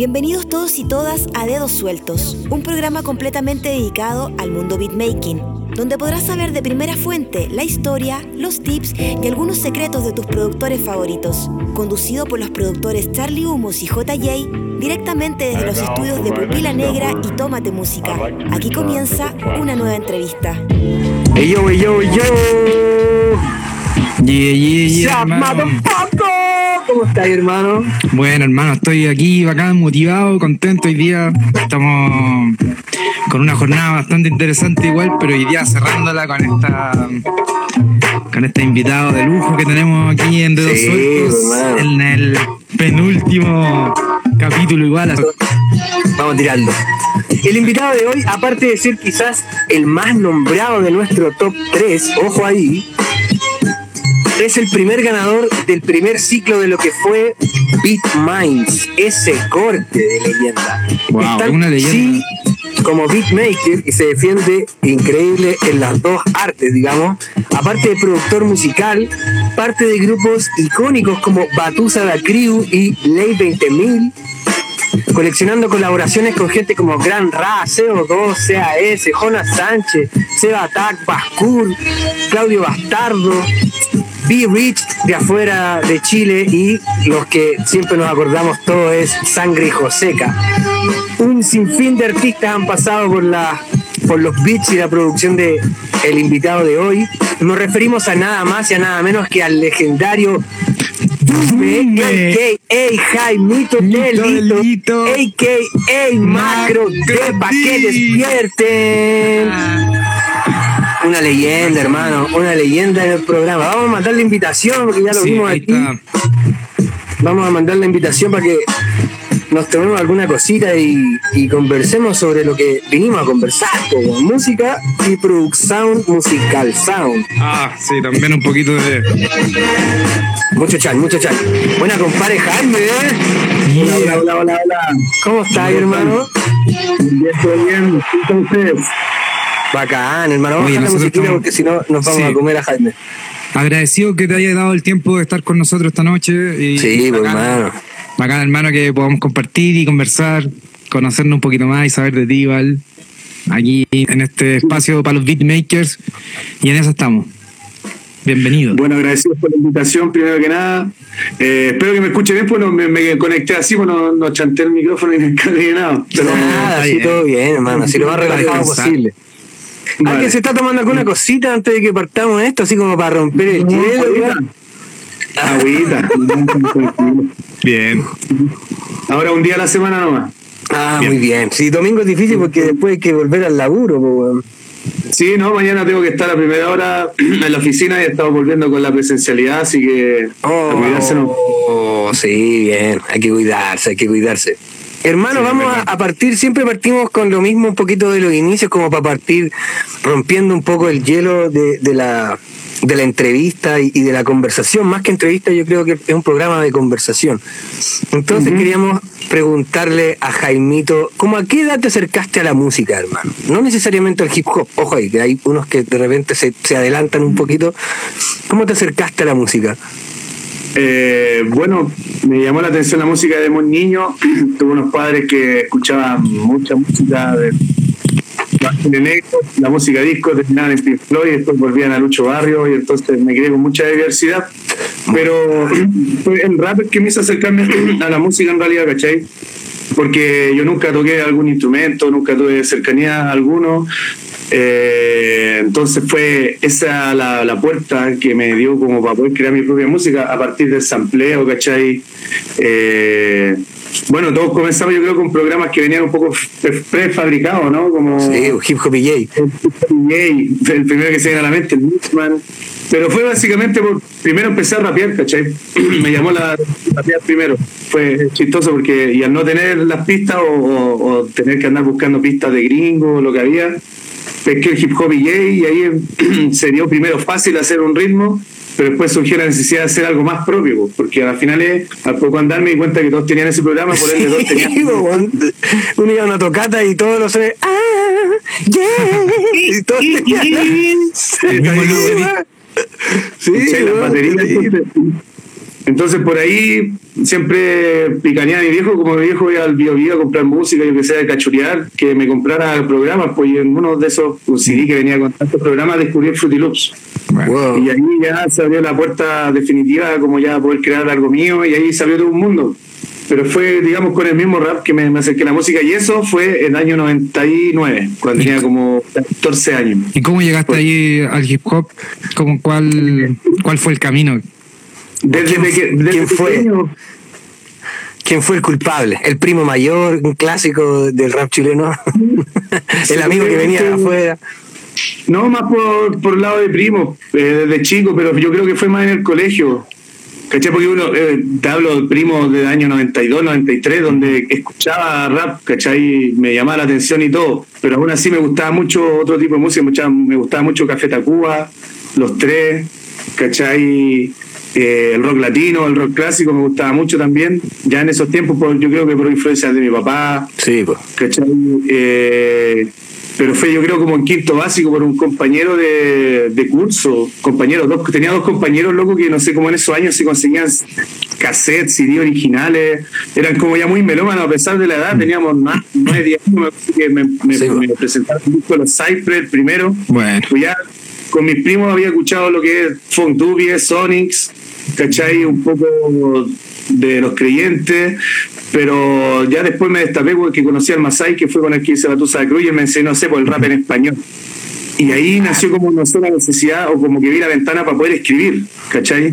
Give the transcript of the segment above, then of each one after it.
Bienvenidos todos y todas a Dedos Sueltos, un programa completamente dedicado al mundo beatmaking, donde podrás saber de primera fuente la historia, los tips y algunos secretos de tus productores favoritos. Conducido por los productores Charlie Humos y JJ, directamente desde los estudios de Pupila Negra y Tómate Música. Aquí comienza una nueva entrevista. Hey yo, hey yo, hey yo. Yeah, yeah, yeah, hermano. ¿Cómo estás, hermano? Bueno, hermano, estoy aquí bacán, motivado, contento. Hoy día estamos con una jornada bastante interesante igual, pero hoy día cerrándola con esta con este invitado de lujo que tenemos aquí en Dedos Sí, Sueltos en el penúltimo capítulo igual. Vamos tirando. El invitado de hoy, aparte de ser quizás el más nombrado de nuestro top 3, ojo ahí, es el primer ganador del primer ciclo de lo que fue Beat Minds, ese corte de leyenda. Wow, una leyenda. sí como beatmaker y se defiende increíble en las dos artes, digamos. Aparte de productor musical, parte de grupos icónicos como Batusa da Crew y Ley 20000, coleccionando colaboraciones con gente como Gran Ra, CO2, CAS, Jonas Sánchez, Seba Attack, Claudio Bastardo, Be Rich de afuera de Chile y los que siempre nos acordamos todo es Sangre y Joseca. Un sinfín de artistas han pasado por la por los beats y la producción de el invitado de hoy. Nos referimos a nada más y a nada menos que al legendario. a.k.a. Jaimito Mito Delito, a.k.a. Macro de Pa' que despierten. Una leyenda, hermano, una leyenda en el programa. Vamos a mandar la invitación porque ya lo Sí, vimos aquí. está. Vamos a mandar la invitación para que nos tomemos alguna cosita y, y conversemos sobre lo que vinimos a conversar, como música y producción musical sound. Ah, sí, también un poquito de. Mucho chat, mucho chat. Buena compadre Jaime, ¿eh? Hola, hola, hola, hola. ¿Cómo estás, hermano? Bien, estoy bien. Entonces, Bacán, hermano. Vamos Oye, a bajar la musiquita estamos- porque si no nos vamos Sí. a comer a Jaime. Agradecido que te haya dado el tiempo de estar con nosotros esta noche. Y Sí, pues, hermano. Bacán, hermano, que podamos compartir y conversar, conocernos un poquito más y saber de ti, igual. Aquí en este espacio para los beatmakers. Y en eso estamos. Bienvenido. bueno, agradecido por la invitación, primero que nada. Eh, espero que me escuche bien, pues no, me, me conecté así, pues no, no chanté el micrófono y me encargué nada. Pero, Nada, así todo bien, hermano. Así lo más relajado posible. Vale. ¿Alguien se está tomando alguna cosita antes de que partamos esto? Así como para romper el hielo. Agüita. Bien. Ahora un día a la semana nomás. Ah, Bien. muy bien. Sí, domingo es difícil porque después hay que volver al laburo, po, weón. Sí, no, mañana tengo que estar a primera hora en la oficina y estamos volviendo con la presencialidad, así que a cuidarse, ¿no? Oh, sí, bien. Hay que cuidarse, hay que cuidarse. Hermano, Sí, vamos a, a partir, siempre partimos con lo mismo un poquito de los inicios, como para partir rompiendo un poco el hielo de, de la de la entrevista y, y de la conversación. Más que entrevista, yo creo que es un programa de conversación. Entonces queríamos preguntarle a Jaimito, ¿cómo a qué edad te acercaste a la música, hermano? No necesariamente al hip hop, ojo ahí, que hay unos que de repente se, se adelantan un poquito. ¿Cómo te acercaste a la música? Eh, bueno, me llamó la atención la música de muy niño. Tuve unos padres que escuchaban mucha música de negro, la música disco, terminaban en Pink Floyd después volvían a Lucho Barrio y entonces me quedé con mucha diversidad. Pero fue el rap que me hizo acercarme a la música en realidad, ¿cachai? Porque yo nunca toqué algún instrumento, nunca tuve cercanía a alguno. Eh, entonces fue esa la, la puerta que me dio como para poder crear mi propia música a partir del sampleo, ¿cachai? Eh, bueno, todos comenzamos yo creo con programas que venían un poco pre- prefabricados, ¿no? Como Sí, hip hop y jay. el primero que se viene a la mente, el Mixman. Pero fue básicamente por primero empecé a rapear, ¿cachai? Me llamó la rapear primero. Fue chistoso porque y al no tener las pistas o, o- o tener que andar buscando pistas de gringo o lo que había, pesqué el hip hop y y ahí em, se dio primero fácil hacer un ritmo, pero después surgió la necesidad de hacer algo más propio, po, porque al final es, al poco andar me di cuenta que todos tenían ese programa, por ende todos tenían... Sí. Uno iba a una tocata y todos los ah, yeah, y todos tenían- Sí, logo de Sí, entonces, por ahí siempre picanía a mi viejo, como mi viejo iba al bio, bio a comprar música, yo que sea de cachurear, que me comprara programas, pues en uno de esos CD que venía con tantos programas descubrí el Fruity Loops. Y ahí ya se abrió la puerta definitiva como ya poder crear algo mío y ahí salió todo un mundo. Pero fue, digamos, con el mismo rap que me, me acerqué a la música y eso fue en el año 99, cuando tenía como 14 años. ¿Y cómo llegaste ahí al hip hop? ¿Cómo, cuál, ¿Cuál fue el camino? Desde, ¿Quién- peque- desde quién fue? ¿Quién fue el culpable? ¿El primo mayor, un clásico del rap chileno? ¿El amigo que venía de afuera? No, más por, por el lado de primo, eh, desde chico, pero yo creo que fue más en el colegio. ¿Cachai? Porque uno, eh, te hablo de primo del año 92, 93, donde escuchaba rap, ¿cachai? Me llamaba la atención y todo, pero aún así me gustaba mucho otro tipo de música, me gustaba, me gustaba mucho Café Tacuba, Los Tres, ¿cachai? Eh, el rock latino, el rock clásico me gustaba mucho también, ya en esos tiempos, por- yo creo que por influencia de mi papá, Sí, pues. Eh, pero fue yo creo como en quinto básico por un compañero de, de curso, compañero, dos, tenía dos compañeros locos que no sé cómo en esos años se conseguían cassettes, CD originales, eran como ya muy melómanos a pesar de la edad, teníamos más, nueve, diez años, me me, me- Sí, me presentaron un disco de los Cypress primero, Bueno, pues ya con mis primos había escuchado lo que es Funk Dubie, Sonics, ¿cachai? Un poco de los creyentes, pero ya después me destapé porque conocí al Masai, que fue con el que hice Batusa de Cruz, y me enseñó, no sé, por el rap en español. Y ahí nació como no sé, la necesidad o como que vi la ventana para poder escribir, ¿cachai?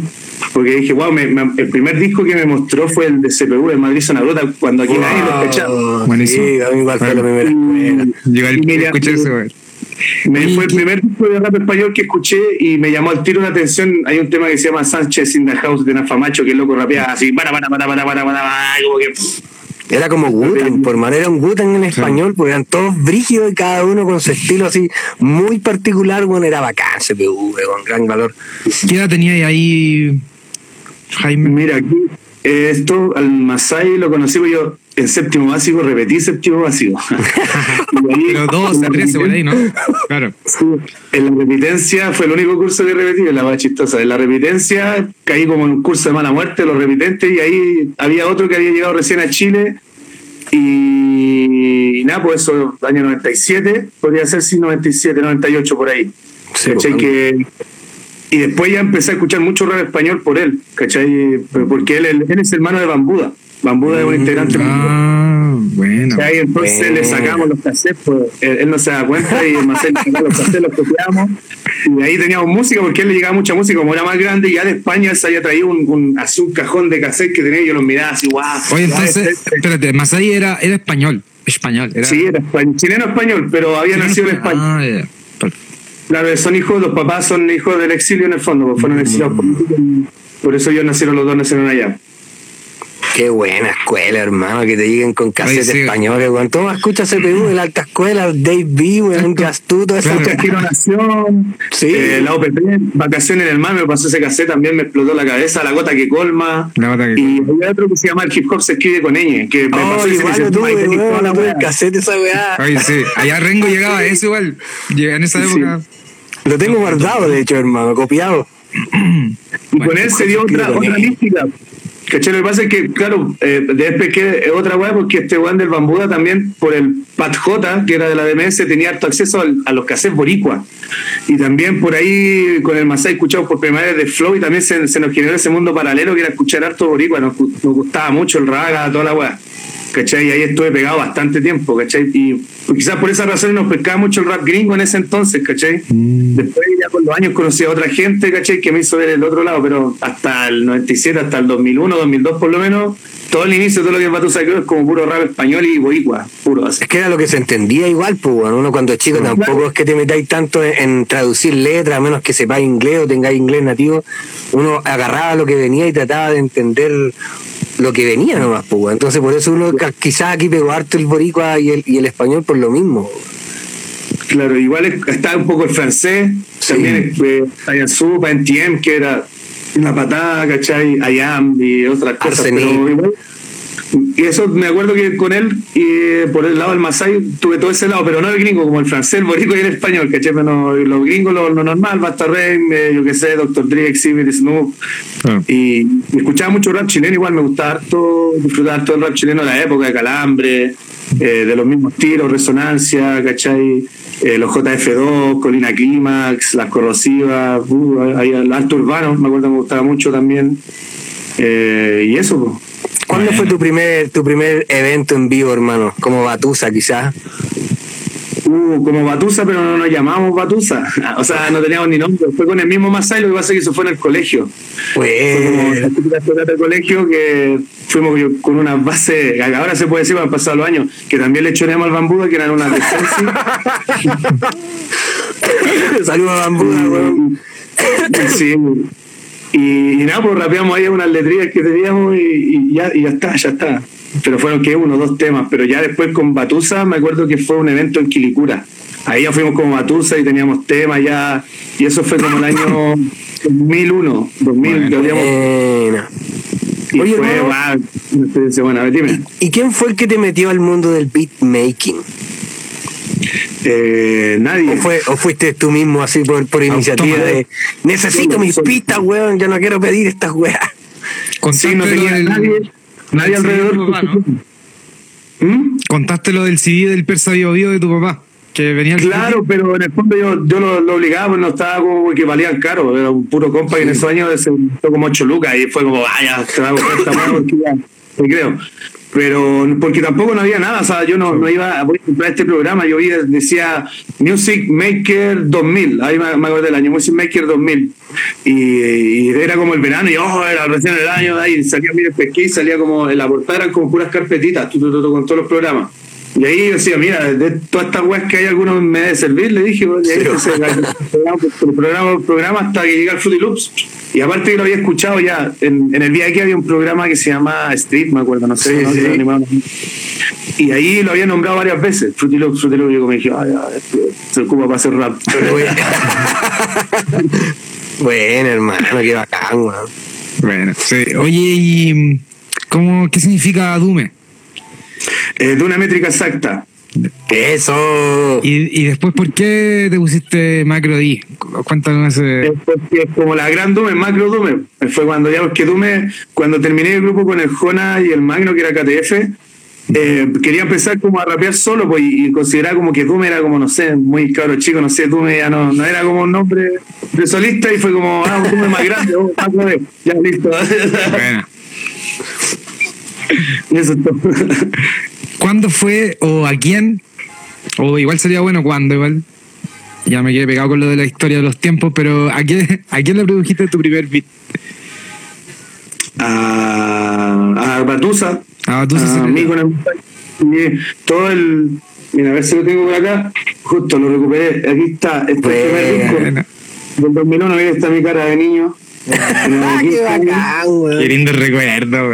Porque dije, wow, me- me- el primer disco que me mostró fue el de CPU, de Madrid Zona Bruta, cuando aquí nadie lo cachaba. Buenísimo. Sí, a mí igual fue la primera llegar Y mira, escuchar eso, güey. Me fue el ¿qué- primer disco de rap español que escuché y me llamó al tiro la atención. Hay un tema que se llama Sánchez in the House de Nafamacho, que el loco rapeaba así, para, para, para, para, para, para, para, como que. Era como Gutan, por manera un Gutan en español, pues eran todos brígidos y cada uno con su estilo así muy particular, bueno, era bacán, CPU, con gran valor. ¿Qué edad tenía ahí, Jaime? Mira, aquí, eh, esto al Masai lo conocí pues yo en séptimo básico, repetí séptimo básico. Ahí, 12, en la 13 por ahí, ¿no? Claro. Sí, en la repitencia fue el único curso que repetí, en la más chistosa. En la repitencia caí como en un curso de mala muerte, los repitentes, y ahí había otro que había llegado recién a Chile. Y, y nada, pues eso, año 97, podría ser sí, 97, 98 por ahí. Sí, ¿Cachai? pues, Que, y después ya empecé a escuchar mucho rap español por él, ¿cachai? Porque él es hermano de Bambuda. Bambuda es un integrante. Ah, bueno. ¿cachai? Entonces Bueno. le sacamos los cassettes, pues, él, él no se da cuenta y Marcel le sacaba los cassettes, los copiamos y de ahí teníamos música porque él le llegaba mucha música como era más grande y ya de España él se había traído un, un, así un cajón de cassettes que tenía y yo los miraba así, guau. Oye, guau, entonces, este- espérate, Masai era, era español. Español. Era, Sí, era español, chileno español, pero había nacido en España. Ah. Claro, son hijos, los papás son hijos del exilio en el fondo, pues fueron exiliados políticos por eso ellos nacieron, los dos nacieron allá. Qué buena escuela, hermano, que te lleguen con cassettes sí. españoles, weón. Toma, escucha CPU, el alta escuela, Dave B, weón, Tuto, esa Claro. Nación, Sí. eh, la OPP, Vacaciones en el Mar, me pasó ese cassette, también me explotó la cabeza, La Gota que Colma. La gota que- Y hay otro que se llama El Hip Hop se escribe con ñ, que me Oh, pasó ese igual que lo se tuve, llama weón, toda la lo tuve wea. en cassette esa weá. Oye, sí. Allá Rengo llegaba a eso igual. Llega En esa Sí. época. Lo tengo guardado, de hecho, hermano, copiado. Y con él se dio otra, otra mística. ¿Cachai? Lo que pasa es que, claro, eh, después que es otra weá, porque este weón del Bambuda también, por el Pat J, que era de la DMS, tenía harto acceso al- a los cassettes boricua. Y también por ahí, con el Masai, escuchamos por primera vez de Flow, y también se, se nos generó ese mundo paralelo que era escuchar harto boricua. Nos, nos gustaba mucho el raga, toda la weá. ¿Cachai? Y ahí estuve pegado bastante tiempo, ¿cachai? Y pues, quizás por esa razón nos pescaba mucho el rap gringo en ese entonces, ¿cachai? Después ya con los años conocí a otra gente, ¿cachai? Que me hizo ver el otro lado, pero hasta el 97, hasta el 2001, 2002 por lo menos, todo el inicio, todo lo que es Cruz es como puro rap español y boricua, puro así. Es que era lo que se entendía igual, pues, bueno, uno cuando es chico tampoco es que te metáis tanto en, en traducir letras, a menos que sepáis inglés o tengáis inglés nativo, uno agarraba lo que venía y trataba de entender lo que venía nomás, pues, entonces por eso uno quizás aquí pegó harto el boricua y el, y el español por lo mismo. Claro, igual es- está un poco el francés, Sí. también eh, Ayazupa, NTM, que era una patada, ¿cachai? Ayam y otras cosas, pero igual, Y eso me acuerdo que con él, y eh, por el lado del Masai, tuve todo ese lado, pero no el gringo, como el francés, el boricua y el español, ¿cachai? Pero los gringos, lo, normal, Basta eh, yo qué sé, Dr. Dre, Exhibit, Snoop. Ah. Y, escuchaba mucho rap chileno, igual me gustaba harto, disfrutar todo el rap chileno de la época, de Calambre, eh, de los mismos tiros, Resonancia, ¿cachai? los JF2, Colina Clímax, Las Corrosivas, uh, el Alto Urbano, me acuerdo que me gustaba mucho también. y eso, pues. ¿Cuándo fue tu primer, tu primer evento en vivo, hermano? Como Batusa, quizás. Uh, como Batusa, pero no nos llamamos Batusa. O sea, no teníamos ni nombre. Fue con el mismo Masai, lo que pasa es que eso fue en el colegio. Fue como la colegio que fuimos con una base, ahora se puede decir, han pasado los años, que también le echamos al bambuda, que eran una defensa. Saludos a bambuda, weón. Sí, y, nada, pues rapeamos ahí unas letrillas que teníamos y, ya, y ya está, ya está. Pero fueron que uno, dos temas. Pero ya después con Batusa, me acuerdo que fue un evento en Quilicura. Ahí ya fuimos con Batusa y teníamos temas ya. Y eso fue como el año 2001, 2000, que habíamos. Y Oye, fue, wow, bueno, a ver, dime. ¿Y quién fue el que te metió al mundo del beatmaking? Eh, nadie. ¿O, fue, ¿O fuiste tú mismo así por, por iniciativa de necesito mis pistas, weón, ya no quiero pedir estas weas? Sí, no tenía nadie, nadie alrededor. ¿Mm? Contaste lo del CD del Persa Bio, Bio de tu papá. Que venía claro, pero en el fondo yo, yo lo, obligaba, pues no estaba como que valían caro, era un puro compa y en esos años se como 8 lucas y fue como, vaya, te hago esta mano porque ya, creo pero porque tampoco no había nada, o sea, yo no, no iba a comprar este programa, yo decía Music Maker 2000, ahí me, acuerdo del año, Music Maker 2000, y, era como el verano, y ojo, era recién el año, ahí salía, mire, pesqué y salía como, en la portada eran como puras carpetitas, con todos los programas. Y ahí yo decía, mira, de todas estas webs que hay, algunos me debe servir, le dije, y ahí se, el, programa, el programa hasta que llega el Fruity Loops. Y aparte que lo había escuchado ya, en, en el día aquí había un programa que se llama Street, me acuerdo, no sé, y ahí lo había nombrado varias veces, Fruity Loops, Fruity Loops, y yo me dije, ay, se ocupa para hacer rap. bueno, hermano, qué bacán, weón. Bueno, sí. Oye, ¿y cómo, qué significa Dume? Eh, de una métrica exacta. Eso. ¿Y, después por qué te pusiste Macro D? Cuéntanos ese. porque como la gran Dume, Macro Dume. Fue cuando ya, que Dume, cuando terminé el grupo con el Jona y el Magno, que era KTF, eh, quería empezar como a rapear solo pues, y, consideraba como que Dume era como, no sé, muy caro chico, no sé, Dume ya no, no era como un nombre de solista y fue como, ah, un Dume más grande, oh, ya listo. Bueno. Eso es todo. ¿Cuándo fue o a quién? O igual sería bueno cuándo, igual. Ya me quedé pegado con lo de la historia de los tiempos, pero ¿a quién, ¿a quién le produjiste tu primer beat? A, a Batusa. A Batusa. A mí con el, todo el. Mira, a ver si lo tengo por acá. Justo lo recuperé. Aquí está. Este primer disco. Del 2001, mira, está mi cara de niño. Qué bacán, güey. Qué lindo recuerdo,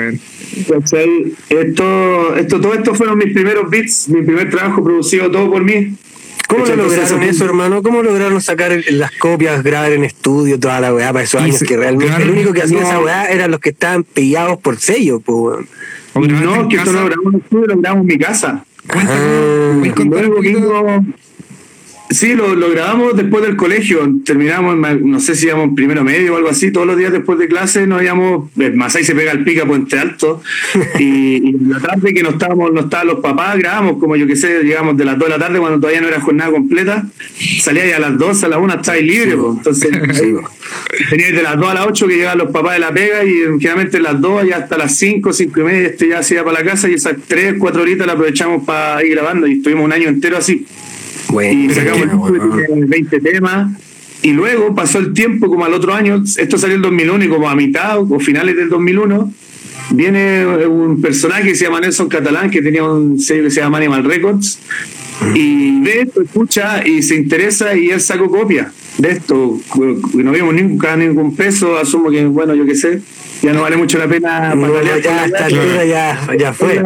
güey. Esto, esto, todo esto fueron mis primeros beats, mi primer trabajo producido todo por mí. ¿Cómo lo lograron eso, hermano? ¿Cómo lograron sacar las copias, grabar en estudio, toda la weá para esos años que realmente el único que hacía esa weá eran los que estaban pillados por sello, pues No, que esto lo grabamos en estudio, lo grabamos en mi casa. Ah, Sí, lo, lo, grabamos después del colegio. Terminamos, no sé si íbamos primero medio o algo así. Todos los días después de clase nos íbamos. Más ahí se pega el pica Puente Alto. y, la tarde que no estábamos, no estaban los papás, grabamos como yo que sé, llegamos de las 2 de la tarde cuando todavía no era jornada completa. Salía ya a las 2, a las 1 estáis libre. Pues. Entonces, tenía de las 2 a las 8 que llegaban los papás de la pega y generalmente las 2 ya hasta las 5, 5 y media este ya se iba para la casa y esas 3, 4 horitas la aprovechamos para ir grabando y estuvimos un año entero así y sacamos 20 temas. Y luego pasó el tiempo, como al otro año, esto salió en el 2001 y como a mitad o finales del 2001, viene un personaje que se llama Nelson Catalán, que tenía un sello que se llama Animal Records, y ve escucha y se interesa y él sacó copia de esto. No vimos nunca ningún peso, asumo que, bueno, yo qué sé, ya no vale mucho la pena. ya, ya, ya fue.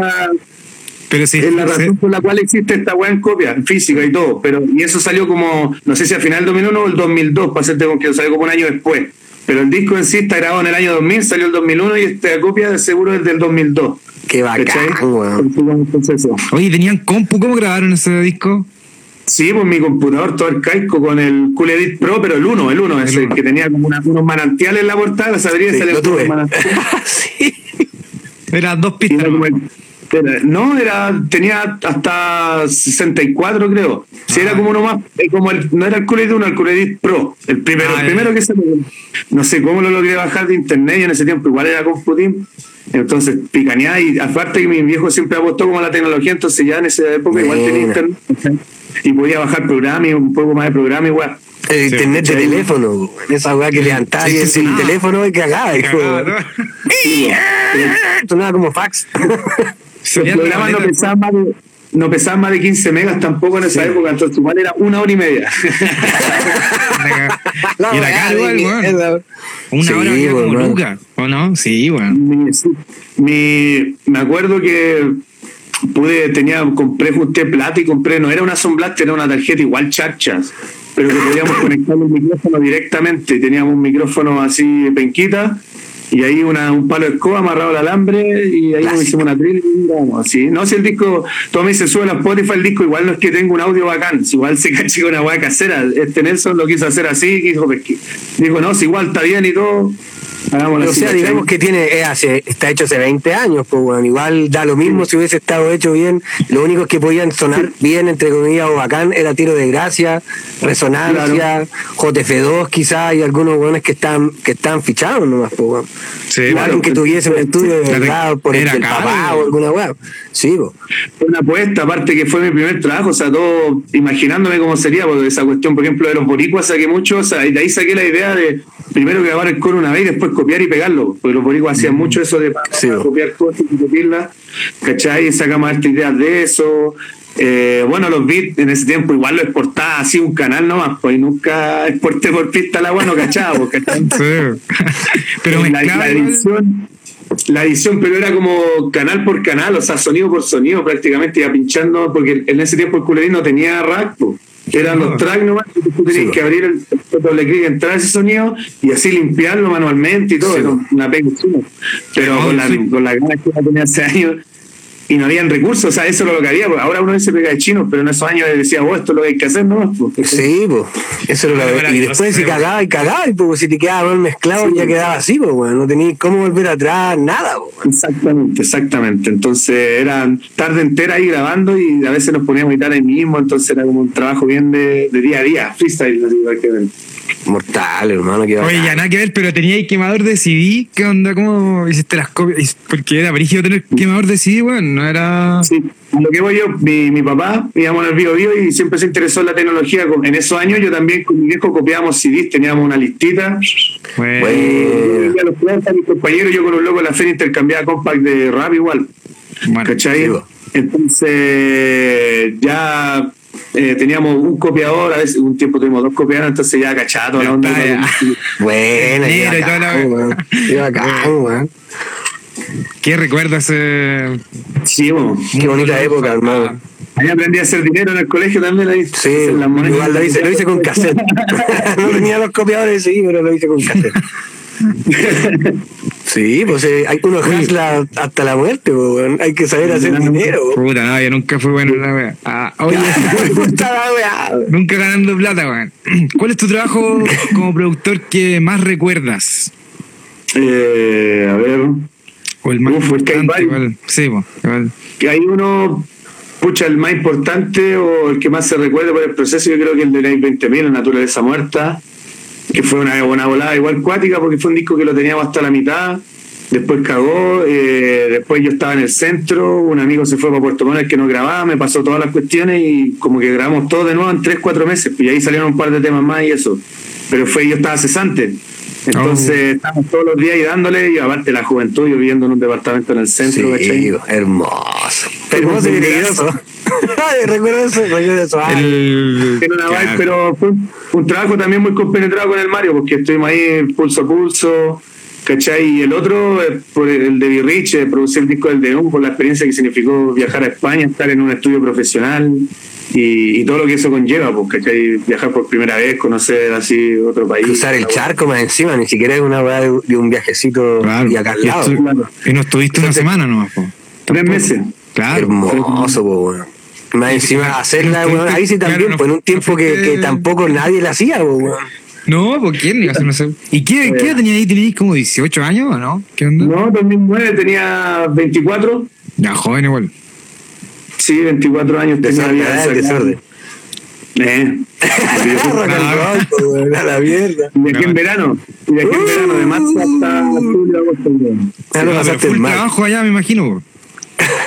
Pero sí, es la razón por la cual existe esta web en copia, física y todo. Pero, y eso salió como, no sé si a final del 2001 o el 2002, para hacerte con que salió como un año después. Pero el disco en sí está grabado en el año 2000, salió el 2001 y esta copia de seguro es del 2002. Qué bacán, ¿Cachai? weón. Oye, ¿tenían compu? ¿Cómo grabaron ese disco? Sí, pues mi computador todo arcaico con el Cool Edit Pro, pero el 1, el 1, ese uno. que tenía como una- unos manantiales en la portada, sabría Sí, salir manantiales. sí. Era dos pistas. No, era, tenía hasta 64, creo. Sí, era Ah. como uno más, eh, como el, no era Edit 1, el Cool Edit Pro. El primero, Ah, el primero ya. que salió. No sé cómo lo logré bajar de internet, yo en ese tiempo igual era computing. Entonces, picaneaba y aparte que mi viejo siempre apostó como a la tecnología, entonces ya en esa época igual tenía internet. Y podía bajar programa y un poco más de programa igual. El Sí, internet de teléfono, esa weá que levantaba y Sí, el teléfono y cagaba. Sonaba como fax. La programas no pesaban, más de, no pesaban más de 15 megas tampoco en esa época, entonces igual era una hora y media. La Y era caro de igual. Una Sí, hora había como. Luca, ¿o no? Sí, weón. mi, me acuerdo que pude, tenía, compré, junté plata y compré, no era una Sound Blaster, era una tarjeta igual charchas, pero que podíamos conectar el micrófono directamente. Teníamos un micrófono así penquita y ahí una, un palo de escoba amarrado al alambre y ahí nos hicimos una drill y grabamos. No, si el disco, todo me dice, sube a Spotify el disco, igual no es que tenga un audio bacán, si igual se caché con una hueá casera. Este Nelson lo quiso hacer así, pesqui- dijo, no, si igual está bien y todo. Hagámoslo O sea, digamos que tiene, eh, hace, está hecho hace 20 años, pues bueno, igual da lo mismo si hubiese estado hecho bien. Lo único que podían sonar bien, entre comillas, o bacán, era tiro de gracia, resonancia, JF2 quizás, y algunos buenos que están, que están fichados nomás, pues bueno. Sí, claro. que tuviese un estudio de verdad por el caro, papá o alguna weá. Sí, pues. Una apuesta, aparte que fue mi primer trabajo, o sea, todo imaginándome cómo sería, porque esa cuestión, por ejemplo, de los boricuas saqué mucho, o sea, y de ahí saqué la idea de primero grabar el coro una vez y después copiar y pegarlo, porque los boricuas hacían mucho eso de Sí. copiar cosas y copiarlas, ¿cachai? Y sacamos hartas ideas de eso. Eh, bueno, los beats en ese tiempo igual lo exportaba así un canal nomás, pues y nunca exporté por pista la agua, no cachaba, pues, ¿cachai? Sí. Pero la, la edición la edición pero era como canal por canal o sea sonido por sonido prácticamente iba pinchando porque en ese tiempo el culerín no tenía rack po. eran los tracks nomás y tú tenías Sí, que abrir el doble clic entrar ese sonido y así limpiarlo manualmente y todo Sí, una pega pero Ah, con la, sí. con la ganas que tenía hace años y no habían recursos, o sea, eso es lo que había. porque Ahora uno dice pega de chinos, pero en esos años decía, oh, esto es lo que hay que hacer, ¿no? Pues, Sí, pues. Eso era Ahora, la Y después si cagaba y cagaba, y pues si te quedaba mal mezclado, ya quedaba así, pues bueno, no tenías cómo volver atrás, nada, pues. Exactamente, exactamente. Entonces eran tarde entera ahí grabando y a veces nos poníamos a editar ahí mismo, entonces era como un trabajo bien de, de día a día, freestyle, así, prácticamente. Mortal, hermano, que Oye, ya nada que ver, pero tenía ahí quemador de CD. ¿Qué onda? ¿Cómo hiciste las copias? Porque era brígido tener quemador de CD, weón. No era. Sí, lo que voy yo, mi, mi papá, íbamos en el Bio Bio y siempre se interesó en la tecnología. En esos años yo también con mi viejo copiábamos CDs, teníamos una listita. Bueno. Bueno. A los plantas, mis compañeros, yo con un loco en la feria intercambiaba compact de rap igual. Bueno, ¿Cachai? Entonces ya eh, teníamos un copiador, a veces un tiempo tuvimos dos copiadores, entonces ya cachaba toda la onda. ya. Buena, qué Negro y toda la bacán, wea. weón. Qué bacán, weón. ¿Qué recuerdo ese.? Sí, bueno. Qué bonita época, hermano. Ahí aprendí a hacer dinero en el colegio también. Ahí, Sí, hacer las monedas. igual lo hice, lo hice con cassette. no tenía los copiadores, sí, pero lo hice con cassette. Sí, pues eh, hay uno hasla hasta la muerte, pues, weón. hay que saber hacer dinero. Puta, no, yo nunca fui bueno en la wea. Ah, oye, nunca ganando plata, weón. ¿Cuál es tu trabajo como productor que más recuerdas? Eh, a ver, O el más Uf, hay importante, igual. Sí, pues, igual. que hay uno, pucha, el más importante o el que más se recuerda por el proceso, yo creo que el de la 20.000, La Naturaleza Muerta, que fue una, una volada igual cuática porque fue un disco que lo teníamos hasta la mitad, después cagó, eh, después yo estaba en el centro, un amigo se fue para Puerto Montt el que nos grababa, me pasó todas las cuestiones y como que grabamos todo de nuevo en 3, 4 meses, y ahí salieron un par de temas más y eso, pero fue yo estaba cesante. Entonces estábamos todos los días ahí dándole y aparte la juventud, yo viviendo en un departamento en el centro, ¿cachai? Sí, hermoso. Hermoso y peligroso. Recuerdo eso, recuerdo eso. El, Tiene una vibe, pero fue un, un trabajo también muy compenetrado con el Mario, porque estuvimos ahí pulso a pulso, ¿cachai? Y el otro, eh, por el de Birrich, producir el disco del Deum, por la experiencia que significó viajar a España, estar en un estudio profesional, y, y todo lo que eso conlleva, pues, ¿cachai? Viajar por primera vez, conocer así otro país. Cruzar el charco más encima, ni siquiera es una weá de, de un viajecito Claro. y acá al Y lado. Y no estuviste una semana nomás, po. Tres meses. Claro. Hermoso, po, weón. Más encima hacerla, weón, ahí sí también, claro, no pues en un tiempo no que, tampoco nadie la hacía, weón. No, ¿por quién iba a hacer una se- ¿Y qué, qué edad tenía ahí? ¿Teníais como 18 años o no? ¿Qué onda? No, 2009 tenía 24. Ya, joven igual. Sí, 24 años tenía. Desorden, había ah, desorden. Eh. Rock and roll, po, weón, a la mierda. Y aquí en verano. Y aquí en verano, de marzo hasta julio, agosto. weón. Ya lo pero pasaste mal. trabajo allá, me imagino.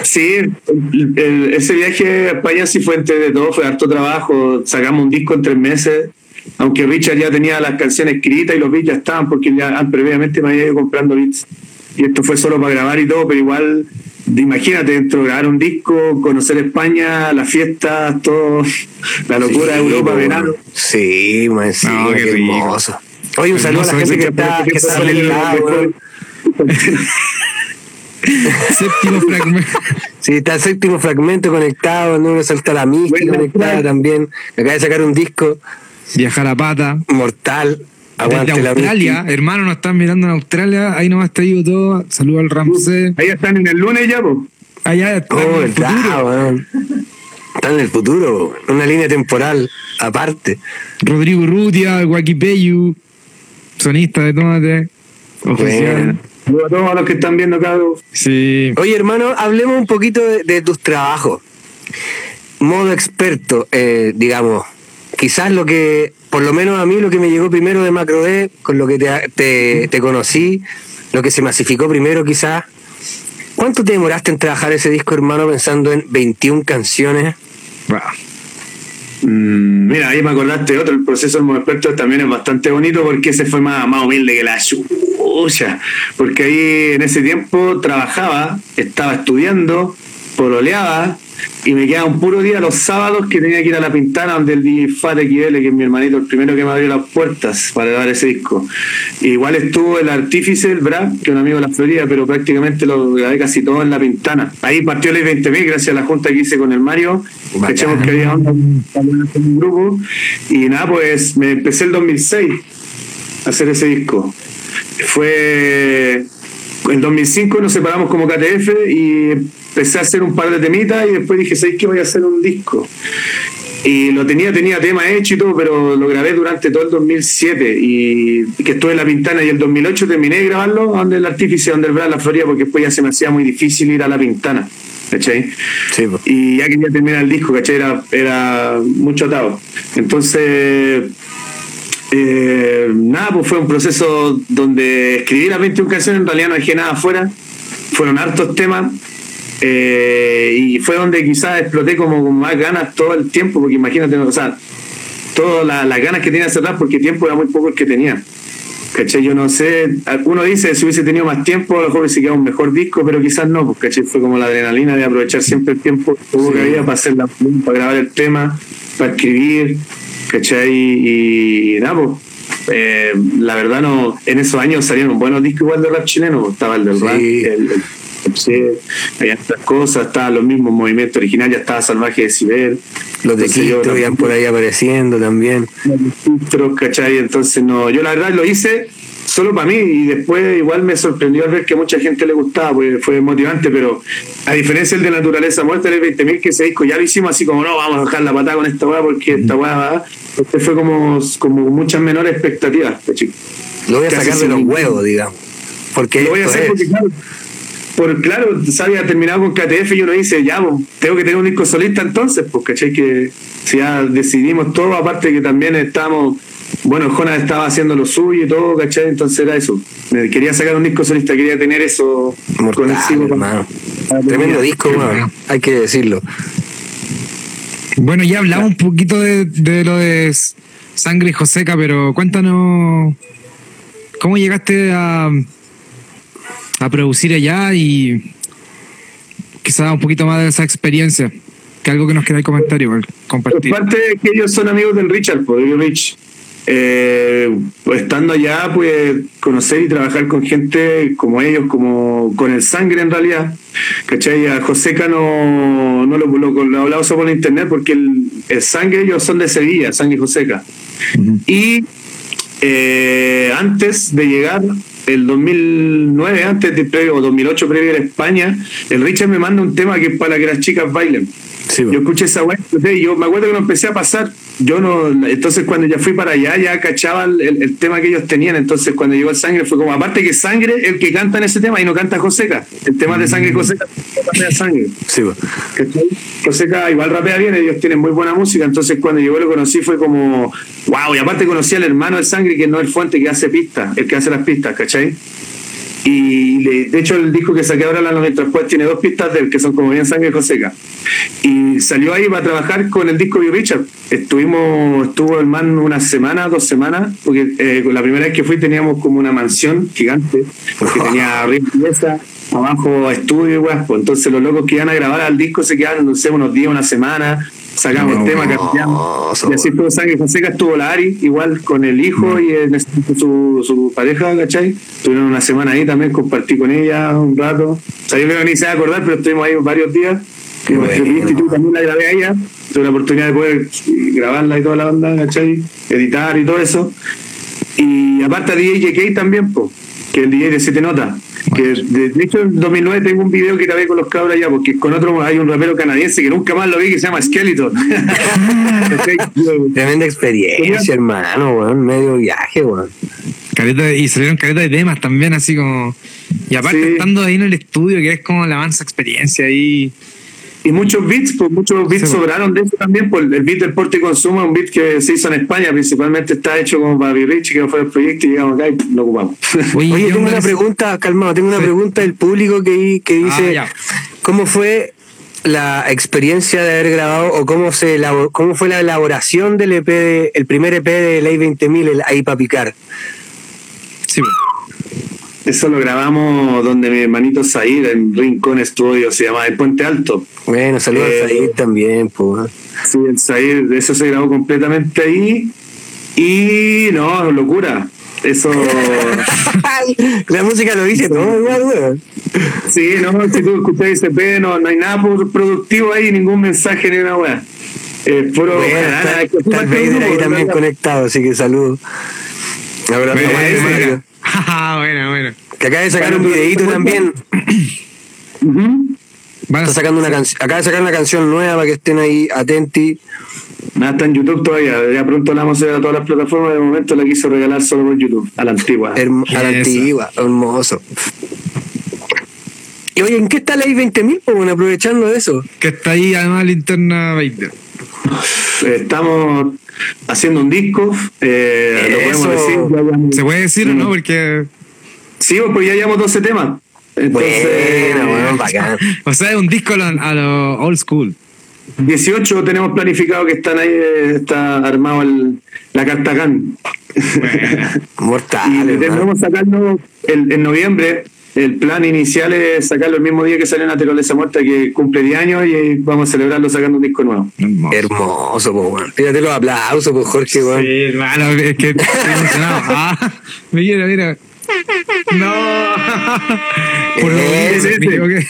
Sí, el- el- ese viaje a España sí fue entre de todo, fue harto trabajo. Sacamos un disco en tres meses. Aunque Richard ya tenía las canciones escritas y los beats ya estaban, porque ya ah, previamente me había ido comprando beats. Y esto fue solo para grabar y todo, pero igual, de- imagínate, dentro de grabar un disco, conocer España, las fiestas, todo, la locura de Europa, po, verano. Sí, más encima, No, qué hermoso. Oye, un saludo a la gente que está, que está ese weón. Séptimo fragmento. Sí, está el séptimo fragmento conectado, no me salta la mística Bueno, conectada claro. también. Acaba de sacar un disco Viajar a pata. mortal. Aguante Desde la Australia, hermano, nos están mirando en Australia. Ahí nomás te digo todo. Saludos al Ramsey. Ahí están en el lunes ya, pues. Allá está Oh, en el verdad, futuro. weón. Está en el futuro, una línea temporal aparte. Rodrigo Rutia, Guaquipeyu, sonista de Tómate. Oficial. Bueno. A todos los que están viendo, cabros. Sí. Oye, hermano, hablemos un poquito de, de tus trabajos. Modo experto, eh, digamos. Quizás lo que, por lo menos a mí, lo que me llegó primero de Macro D, con lo que te, te, conocí, lo que se masificó primero quizás. ¿Cuánto te demoraste en trabajar ese disco, hermano, pensando en 21 canciones? Wow. Mm, mira, ahí me acordaste de otro, el proceso del experto también es bastante bonito porque ese fue más, más humilde que la chucha. Porque ahí en ese tiempo trabajaba, estaba estudiando, pololeaba y me quedaba un puro día los sábados que tenía que ir a la pintana donde el DJ Fat XL, que es mi hermanito, el primero que me abrió las puertas para grabar ese disco. Igual estuvo el artífice, el Brad, que es un amigo de la Florida, pero prácticamente lo grabé casi todo en la pintana. Ahí partió el 20.000 gracias a la junta que hice con el Mario. Cachamos que había onda hacer un grupo. Y nada, pues me empecé el 2006 a hacer ese disco. Fue. En 2005 nos separamos como KTF y empecé a hacer un par de temitas y después dije, ¿sabes qué? Voy a hacer un disco. Y lo tenía, tenía tema hecho y todo, pero lo grabé durante todo el 2007 y que estuve en la pintana y el 2008 terminé de grabarlo donde el artífice, donde el Brad, la Florida, porque después ya se me hacía muy difícil ir a la pintana. ¿Cachai? Sí, pues. y ya quería terminar el disco, ¿cachai? Era, era mucho atado. Entonces, eh, nada, pues fue un proceso donde escribí las 21 canciones, en realidad no dejé nada afuera, fueron hartos temas. Eh, y fue donde quizás exploté como con más ganas todo el tiempo, porque imagínate, o sea, todas la- las ganas que tenía de cerrar, porque tiempo era muy poco el que tenía. ¿Cachai? Yo no sé, uno dice si hubiese tenido más tiempo, a lo mejor hubiese quedado un mejor disco, pero quizás no, pues ¿cachai? Fue como la adrenalina de aprovechar siempre el tiempo poco que había para hacer la para grabar el tema, para escribir, ¿cachai? Y, nada, pues. eh, la verdad no, en esos años salieron buenos discos igual de rap chileno, pues, estaba el del Sí. rap, el, el- sí, había otras cosas, estaban los mismos movimientos originales, ya estaba Salvaje de Ciber, Los de Quito iban por ahí apareciendo también. registros, ¿cachai? Entonces, no, yo la verdad lo hice solo para mí y después igual me sorprendió al ver que a mucha gente le gustaba, pues fue motivante, pero a diferencia del de Naturaleza Muerta, el 20.000 que ese disco ya lo hicimos así como, no, vamos a dejar la patada con esta weá porque esta weá va, este fue como, como muchas menores expectativas, ¿cachai? Lo voy a Casi sacar de los huevos, digamos. Porque Lo voy a hacer es- porque, claro, por, claro, se había terminado con KTF y uno dice, ya, pues, tengo que tener un disco solista entonces, pues, ¿cachai? Que si ya decidimos todo, aparte que también estábamos, bueno, Jonas estaba haciendo lo suyo y todo, ¿cachai? Entonces era eso. Me quería sacar un disco solista, quería tener eso Mortal, para- hermano. para Tremendo disco, weón. Hay que decirlo. Bueno, ya hablamos un poquito de, de lo de Sangre Joseca, pero cuéntanos cómo llegaste a, a producir allá y quizás un poquito más de esa experiencia, que algo que nos queráis comentar igual, compartir. Aparte que ellos son amigos del Richard, del Rich. Eh, pues, estando allá, pues conocer y trabajar con gente como ellos, como con el sangre en realidad. ¿Cachai? A Joseca no, no lo, lo, lo hablamos por internet porque el, el, sangre ellos son de Sevilla, sangre Joseca. Y eh, antes de llegar, el 2009, antes de previo, o 2008 previo a España, el Richard me manda un tema que es para que las chicas bailen. Yo escuché esa web y yo me acuerdo que lo empecé a pasar. Yo no, entonces cuando ya fui para allá ya cachaba el, el, tema que ellos tenían. Entonces cuando llegó el sangre fue como, aparte que sangre el que canta en ese tema y no canta Joseca. El tema de sangre Joseca rapea sangre. Sí, Joseca igual rapea bien, ellos tienen muy buena música. Entonces cuando llegó lo conocí fue como, wow, y aparte conocí al hermano de sangre que no es el fuente que hace pistas, el que hace las pistas, ¿cachai? Y le, de hecho el disco que saqué ahora la noche después tiene dos pistas de él que son como bien sangre Joseca. Y salió ahí para trabajar con el disco de Richard. Estuvimos, estuvo el man una semana, dos semanas, porque eh, la primera vez que fui teníamos como una mansión gigante, porque tenía arriba pieza, abajo estudio, pues entonces los locos que iban a grabar al disco se quedaron, no sé, unos días, una semana, sacamos el tema, cambiamos. Y así estuvo Sangre Fonseca, estuvo la Ari, igual con el hijo y el, su, su pareja, ¿cachai? Estuvieron una semana ahí también, compartí con ella un rato. O sea, yo creo que ni se va a acordar, pero estuvimos ahí varios días. Y bueno. también la grabé a ella, tuve la oportunidad de poder grabarla y toda la banda, ¿cachai? Editar y todo eso. Y aparte a DJ también, pues, que el DJ de 7 notas. Que de, hecho en 2009 tengo un video que grabé con los cabros allá, porque con otro hay un rapero canadiense que nunca más lo vi que se llama Skeleton. Tremenda experiencia, hermano, weón, medio viaje, weón. y salieron caretas de temas también, así como. Y aparte, sí. estando ahí en el estudio, que es como la avanza experiencia ahí. Y muchos beats, pues muchos beats sí, sobraron de eso también, pues el beat del porte y consumo es un beat que se hizo en España, principalmente está hecho como para Rich, que fue el proyecto y llegamos acá y lo ocupamos. Oye, Oye tengo una pregunta, calmado, tengo una sí. pregunta del público que, que dice, ah, ¿cómo fue la experiencia de haber grabado o cómo se elabor, cómo fue la elaboración del EP, de, el primer EP de Ley 20000, el Ahí para picar? Sí, eso lo grabamos donde mi hermanito Zair, en Rincón Estudio, se llama El Puente Alto. Bueno, saludos eh, a Zair también, pues. Sí, el Zair, eso se grabó completamente ahí. Y no, locura. Eso. la música lo dice todo, ¿verdad? Sí, no, si tú escuchas ese P, no, no hay nada productivo ahí, ningún mensaje ni una weá. Eh, puro. Bueno, está, está, está ahí también conectado, así que saludos. Abrazo, Mario. bueno, bueno. Que acaba de sacar un videíto también. uh -huh. Está sacando una acaba de sacar una canción nueva para que estén ahí atenti. Nada, está en YouTube todavía. Ya pronto la vamos a ver a todas las plataformas. De momento la quiso regalar solo por YouTube, a la antigua. Herm a la antigua, hermoso. Y oye, ¿en qué está la I-20.000? Pues bueno, aprovechando de eso. Que está ahí además linterna 20. Estamos haciendo un disco. Eh, lo podemos decir. Ya ¿Se puede decir o no? Porque. Sí, pues ya llevamos 12 temas. Entonces, bueno, bueno, bacán. o sea, es un disco a lo, a lo, old school. 18 tenemos planificado que están ahí, está armado el, la Cartagán. Bueno. Mortal. y tenemos sacarlo el, en noviembre. El plan inicial es sacarlo el mismo día que sale Naturaleza Muerta, que cumple 10 años, y vamos a celebrarlo sacando un disco nuevo. Hermoso, Hermoso pues, bueno. Fíjate los aplausos, pues, Jorge, bueno. Sí, hermano, es que estoy emocionado. ah, mira, mira. No. Por es. Okay.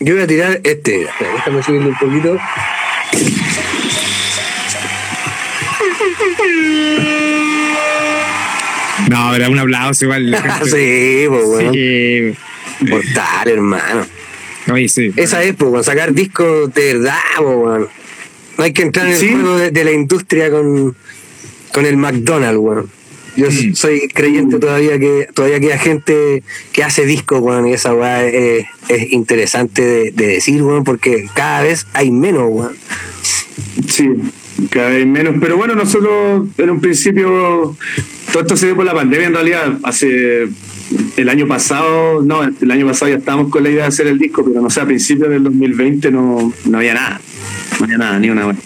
Yo voy a tirar este. Déjame subirle un poquito. No, era un aplauso igual. sí, pues bueno. Sí. Mortal, hermano. Oye, sí. Esa es, pues, sacar discos de verdad, pues, bueno. No hay que entrar en el ¿Sí? juego de, de, la industria con, con el McDonald's, bueno. Yo mm. soy creyente todavía que todavía queda gente que hace discos, bueno, y esa weá es, es, interesante de, de decir, bueno, porque cada vez hay menos, weón. Sí, cada vez menos. Pero bueno, nosotros en un principio, todo esto se dio por la pandemia en realidad. Hace el año pasado, no, el año pasado ya estábamos con la idea de hacer el disco, pero no sé, a principios del 2020 no, no había nada. No había nada, ni una.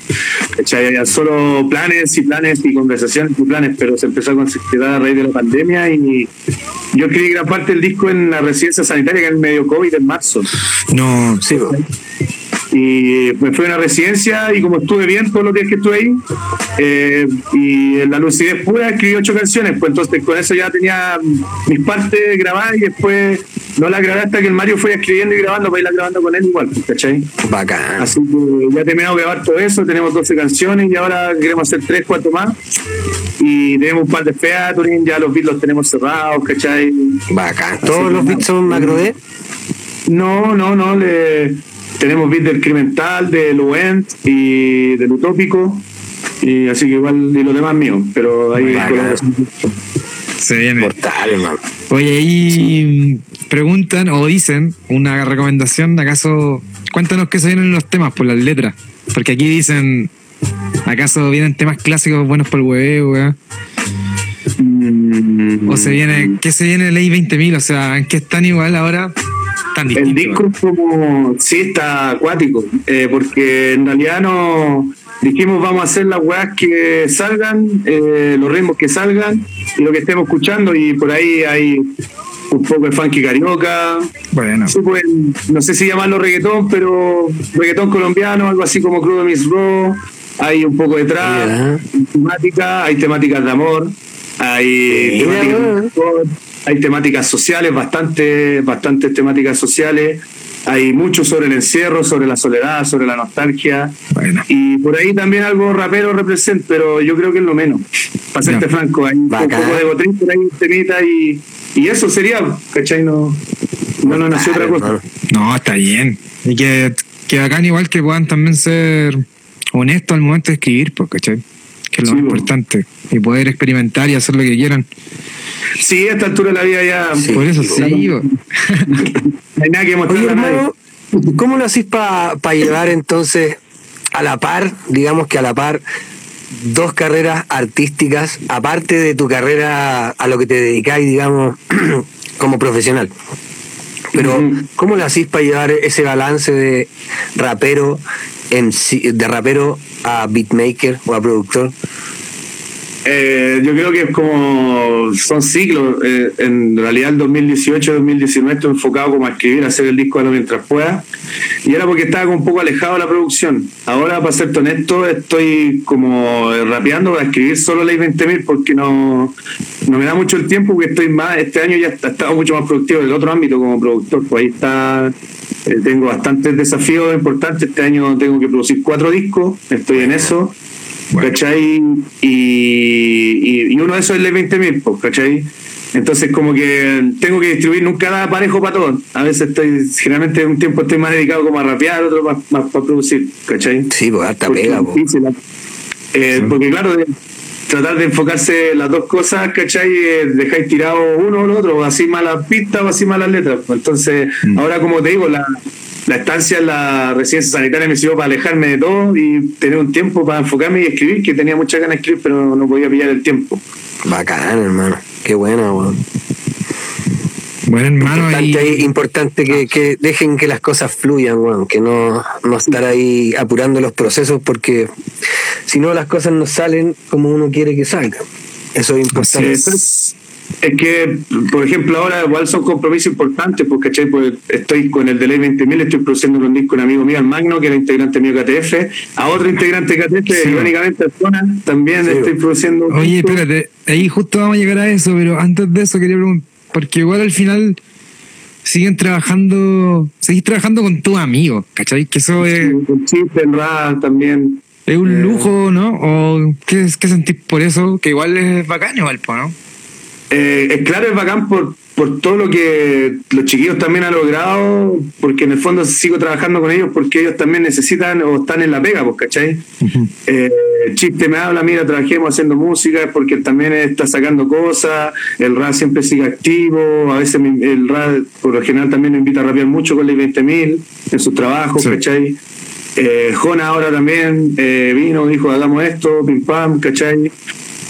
¿Cachai? Había solo planes y planes y conversaciones y planes, pero se empezó a concretar a raíz de la pandemia y yo escribí gran parte del disco en la residencia sanitaria que es el medio COVID en marzo. No, sí, y me fui a una residencia y como estuve bien todos los días que estuve ahí eh, y en la lucidez pura escribí ocho canciones pues entonces con eso ya tenía mis partes grabadas y después no la grabé hasta que el Mario fue escribiendo y grabando para irla grabando con él igual, ¿cachai? Bacán. Así que ya terminamos de grabar todo eso, tenemos 12 canciones y ahora queremos hacer 3, 4 más. Y tenemos un par de featuring, ya los beats los tenemos cerrados, ¿cachai? Bacán. ¿Todos los beats son macro D? No, no, no, le, tenemos beats del Crimental, del Uent y del Utópico. Y así que igual, y los demás míos, pero ahí. Se viene. Mortal, hermano. Oye, ahí preguntan o dicen una recomendación, ¿acaso? Cuéntanos qué se vienen en los temas por las letras. Porque aquí dicen, ¿acaso vienen temas clásicos buenos por el hueveo, weá? Mm, O se viene, ¿qué se viene Ley 20.000? O sea, ¿en qué están igual ahora? Tan El disco es como, sí, está acuático, eh, porque en realidad no dijimos vamos a hacer las weas que salgan, eh, los ritmos que salgan y lo que estemos escuchando y por ahí hay un poco de funky carioca, Bueno, sí, pues, no sé si llamarlo reggaetón, pero reggaetón colombiano, algo así como Crudo Miss Raw, hay un poco de trap, temática, hay temáticas de amor, hay Mira, temáticas, bueno. de amor, hay temáticas sociales, bastante, bastantes temáticas sociales, hay mucho sobre el encierro, sobre la soledad, sobre la nostalgia, bueno. y por ahí también algo rapero representa, pero yo creo que es lo menos. Para serte franco, hay un poco de botín por ahí, temita, y, y eso sería, ¿cachai? No, no, no nació otra cosa. No, está bien. Y que, que bacán igual que puedan también ser honestos al momento de escribir, pues, ¿cachai? Que es lo Sí, más bo. importante. Y poder experimentar y hacer lo que quieran. Sí, a esta altura de la vida ya Sí, Por eso sí, no hay nada que Oye, a nadie. hermano, ¿cómo lo hacís para llevar entonces a la par, digamos que a la par, dos carreras artísticas, aparte de tu carrera a lo que te dedicáis, digamos, como profesional? Pero. ¿cómo lo hacís para llevar ese balance de rapero, MC de rapero a beatmaker o a productor? Eh, yo creo que es como son ciclos. Eh, en realidad, el 2018-2019 estoy enfocado como a escribir, a hacer el disco a lo mientras pueda. Y era porque estaba un poco alejado de la producción. Ahora, para ser honesto, estoy como eh, rapeando para escribir solo Ley 20.000 porque no, no me da mucho el tiempo, porque estoy más. Este año ya he estado mucho más productivo en el otro ámbito como productor. Pues ahí está. Eh, tengo bastantes desafíos importantes. Este año tengo que producir cuatro discos. Estoy en eso. Bueno. ¿cachai? Y, y, y uno de esos es el de 20.000, pues, ¿cachai? Entonces, como que tengo que distribuir, nunca da parejo para. A veces estoy, generalmente un tiempo estoy más dedicado como a rapear, otro más, más para producir, ¿cachai? Sí, pues harta Porque pega, po. difícil, eh, Porque, claro, tratar de enfocarse las dos cosas, ¿cachai? Eh, dejáis tirado uno o el otro, o así malas pistas o así malas letras. pues. Entonces, Mm. ahora, como te digo, la, la estancia en la residencia sanitaria me sirvió para alejarme de todo y tener un tiempo para enfocarme y escribir, que tenía muchas ganas de escribir, pero no podía pillar el tiempo. Bacán, hermano. Qué weón. Bueno, hermano, Importante, y, importante que, que dejen que las cosas fluyan, weón, que no, no estar ahí apurando los procesos porque si no las cosas no salen como uno quiere que salgan. Eso es importante. Es, es que, por ejemplo, ahora igual son compromisos importantes, porque ¿cachai? Pues estoy con el de Ley 20.000, estoy produciendo un disco con un amigo mío, el Magno, que era integrante mío de KTF, a otro integrante de KTF, Sí. irónicamente Zona, también Sí. estoy produciendo. un Oye, disco. espérate, ahí justo vamos a llegar a eso, pero antes de eso quería preguntar, porque igual al final siguen trabajando, seguís trabajando con tus amigos, ¿cachai? Que eso es, El chiste, rap también. es un Eh. lujo, ¿no? ¿O qué, qué sentís por eso? Que igual es bacán igual, ¿no? Eh, es claro, es bacán por, por todo lo que los chiquillos también han logrado, porque en el fondo sigo trabajando con ellos porque ellos también necesitan o están en la pega, pues, ¿cachai? Eh, Chiste me habla, mira, trabajemos haciendo música, porque él también está sacando cosas, el rap siempre sigue activo, a veces el rap por lo general también me invita a rapear mucho con Ley 20.000 en sus trabajos, Sí. ¿cachai? Eh, Jona ahora también eh, vino, dijo, hagamos esto, pim pam, ¿cachai?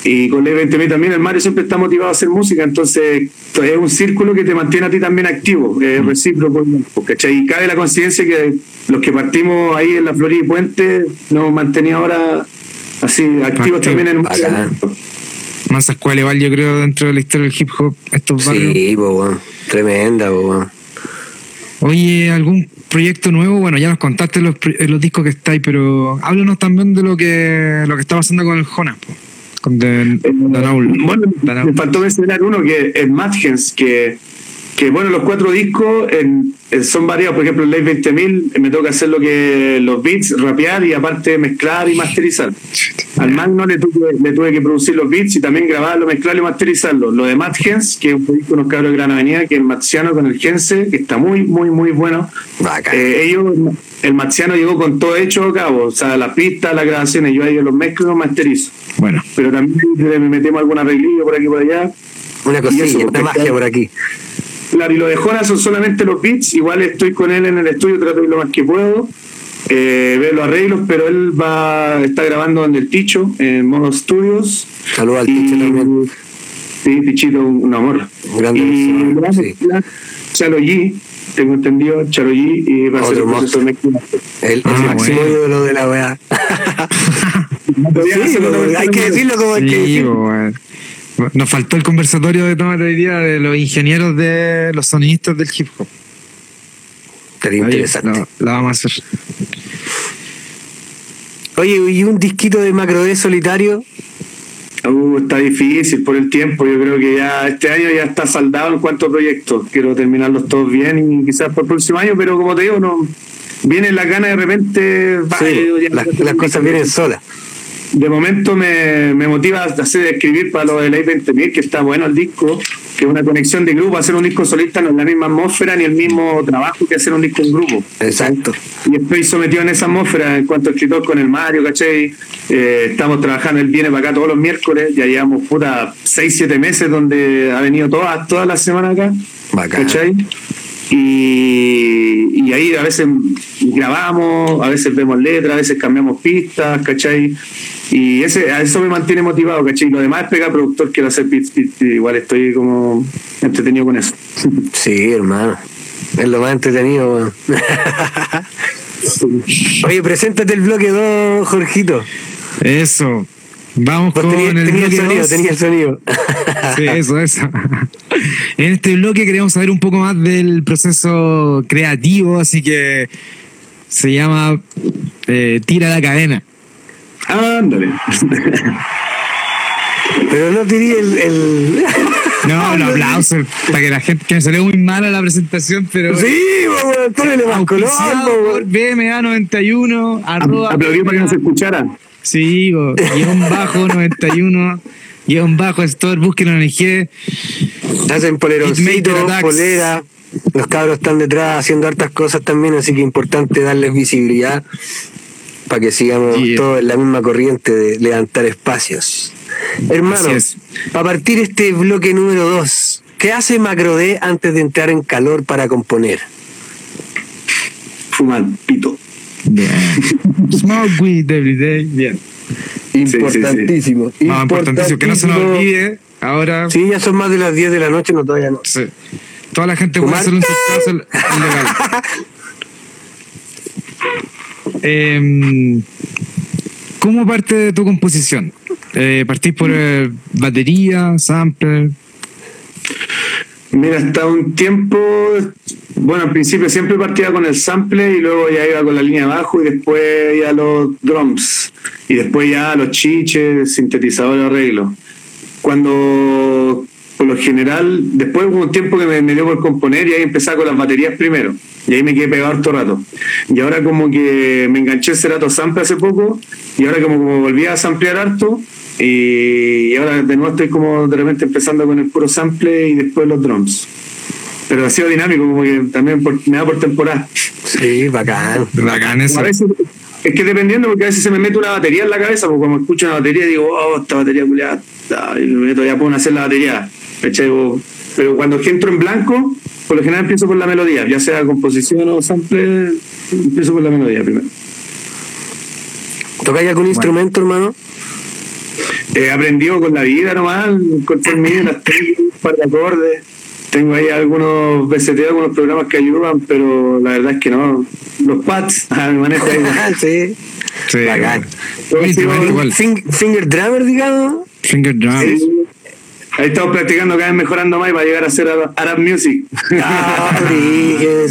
Y con Ley 20.000 también el Mario siempre está motivado a hacer música, entonces es un círculo que te mantiene a ti también activo, es recíproco, ¿cachai? Y cabe la conciencia que los que partimos ahí en la Florida y Puente nos mantenido ahora así activos Activo. también en Bacán. Mansa escuela igual yo creo dentro de la historia del hip hop, estos barrios. Sí, weón. Tremenda, weón. Oye, ¿algún proyecto nuevo? Bueno, ya nos contaste los, los discos que estáis, pero háblanos también de lo que lo que está pasando con el Jonas, po, de, Eh, Danaul. Bueno, Danaul. me faltó mencionar uno que es Madgens, que, que bueno, los cuatro discos en- en- son variados. Por ejemplo, en Ley 20.000 me toca hacer lo que los beats, rapear y aparte mezclar y masterizar. Al Magno le tuve, le tuve que producir los beats y también grabarlo, mezclarlo y masterizarlo. Lo de Matt Gens, que es un proyecto unos cabros de Gran Avenida, que es el Marciano con el Gense, que está muy, muy, muy bueno. Eh, ellos, el Marciano llegó con todo hecho a cabo, o sea, las pistas, las grabaciones, yo ahí los mezclo y los masterizo. Bueno, Pero también le metemos algún arreglillo por aquí y por allá. Una cosilla, eso, una magia está- por aquí. Claro, y lo de Jonas son solamente los beats. Igual estoy con él en el estudio, trato de ir lo más que puedo. Eh, ver los arreglos, pero él va está grabando en el Ticho, en modo estudios. Saludos al Ticho también. Sí, Tichito, un, amor. Grande y sí. Chalo G, tengo entendido, Chalo G, y va a ser el de mezcla. El, el Ah, máximo bueno. ídolo de la. Sí, una hay que de- decirlo como hay que sí, decirlo. po, weón. Nos faltó el conversatorio de Tomate hoy día de los ingenieros de los sonidistas del hip hop. Estaría Ahí, interesante. lo, lo vamos a hacer. Oye, ¿y un disquito de macro D solitario? Uh, está difícil por el tiempo. Yo creo que ya este año ya está saldado en cuanto a proyectos. Quiero terminarlos todos bien y quizás por el próximo año, pero como te digo, no viene la gana de repente. va, Sí, yo ya- las, las cosas vienen solas. De momento me, me motiva a hacer escribir para lo de Ley 20.000, que está bueno el disco, que es una conexión de grupo. Hacer un disco solista no es la misma atmósfera ni el mismo trabajo que hacer un disco en grupo. Exacto. Y estoy sometido en esa atmósfera en cuanto a escritor con el Mario, ¿cachai? Eh, estamos trabajando, él viene para acá todos los miércoles, ya llevamos puta 6, 7 meses donde ha venido todas, todas las semanas acá, Bacán. ¿cachai? Y, y ahí a veces grabamos, a veces vemos letras, a veces cambiamos pistas, ¿cachai? Y ese, a eso me mantiene motivado, ¿cachai? Lo demás es pegar productor, quiero hacer beats, beats, y igual estoy como entretenido con eso. Sí, hermano. Es lo más entretenido, weón. Oye, preséntate el bloque 2, Jorgito. Eso. Vamos con el tenía el sonido, dos. tenía el sonido. Sí, eso, eso. En este bloque queremos saber un poco más del proceso creativo, así que se llama eh, Tira la cadena. Ándale. Pero no tiré el. el... No, los aplausos para que la gente, que me salió muy mala la presentación, pero sí, weón, ponele más color, auspiciado por weón. BMA91, arroba Aplaudí para que no se escuchara. Sí, guion bajo 91, guion bajo store, búsquenlo en IG. Hacen poleroncito, polera. Los cabros están detrás haciendo hartas cosas también, así que importante darles visibilidad para que sigamos Yeah. todos en la misma corriente de levantar espacios. Hermano, Así es. para partir este bloque número 2, ¿qué hace Macro D antes de entrar en calor para componer? Fumar pito. Bien. Smoke weed every day. Bien. Importantísimo. Más importantísimo, que no se nos olvide. Ahora, Sí, ya son más de las 10 de la noche, no todavía no. sí, toda la gente puede su casa es legal. Em, ¿Cómo parte de tu composición? Eh, ¿Partís por eh, batería, sampler? Mira, hasta un tiempo, bueno, al principio siempre partía con el sample y luego ya iba con la línea abajo y después ya los drums y después ya los chiches, sintetizador, arreglo. Cuando, por lo general, después hubo un tiempo que me, me dio por componer y ahí empezaba con las baterías primero y ahí me quedé pegado harto rato. Y ahora como que me enganché ese rato sample hace poco y ahora como, como volví a samplear harto y ahora de nuevo estoy como de repente empezando con el puro sample y después los drums. Pero ha sido dinámico, como que también por- me da por temporada. Sí, bacán. Bacán eso. A veces, es que dependiendo, porque a veces se me mete una batería en la cabeza, porque cuando escucho una batería digo, oh, esta batería culiada, está", y me meto, ya puedo hacer la batería. Pero cuando entro en blanco, por lo general empiezo por la melodía, ya sea composición o sample, empiezo por la melodía primero. ¿Tocáis algún instrumento, hermano? He aprendido con la vida nomás, encontré el mío, las técnicas, un par de acordes. Tengo ahí algunos BCT, algunos programas que ayudan, pero la verdad es que no. Los pads, a mi manera ahí. sí. Sí. Bacán. Igual. Finger drummer, digamos. Finger drums. Sí. Ahí estamos practicando cada vez mejorando más y para llegar a hacer Arab, Music. Ah,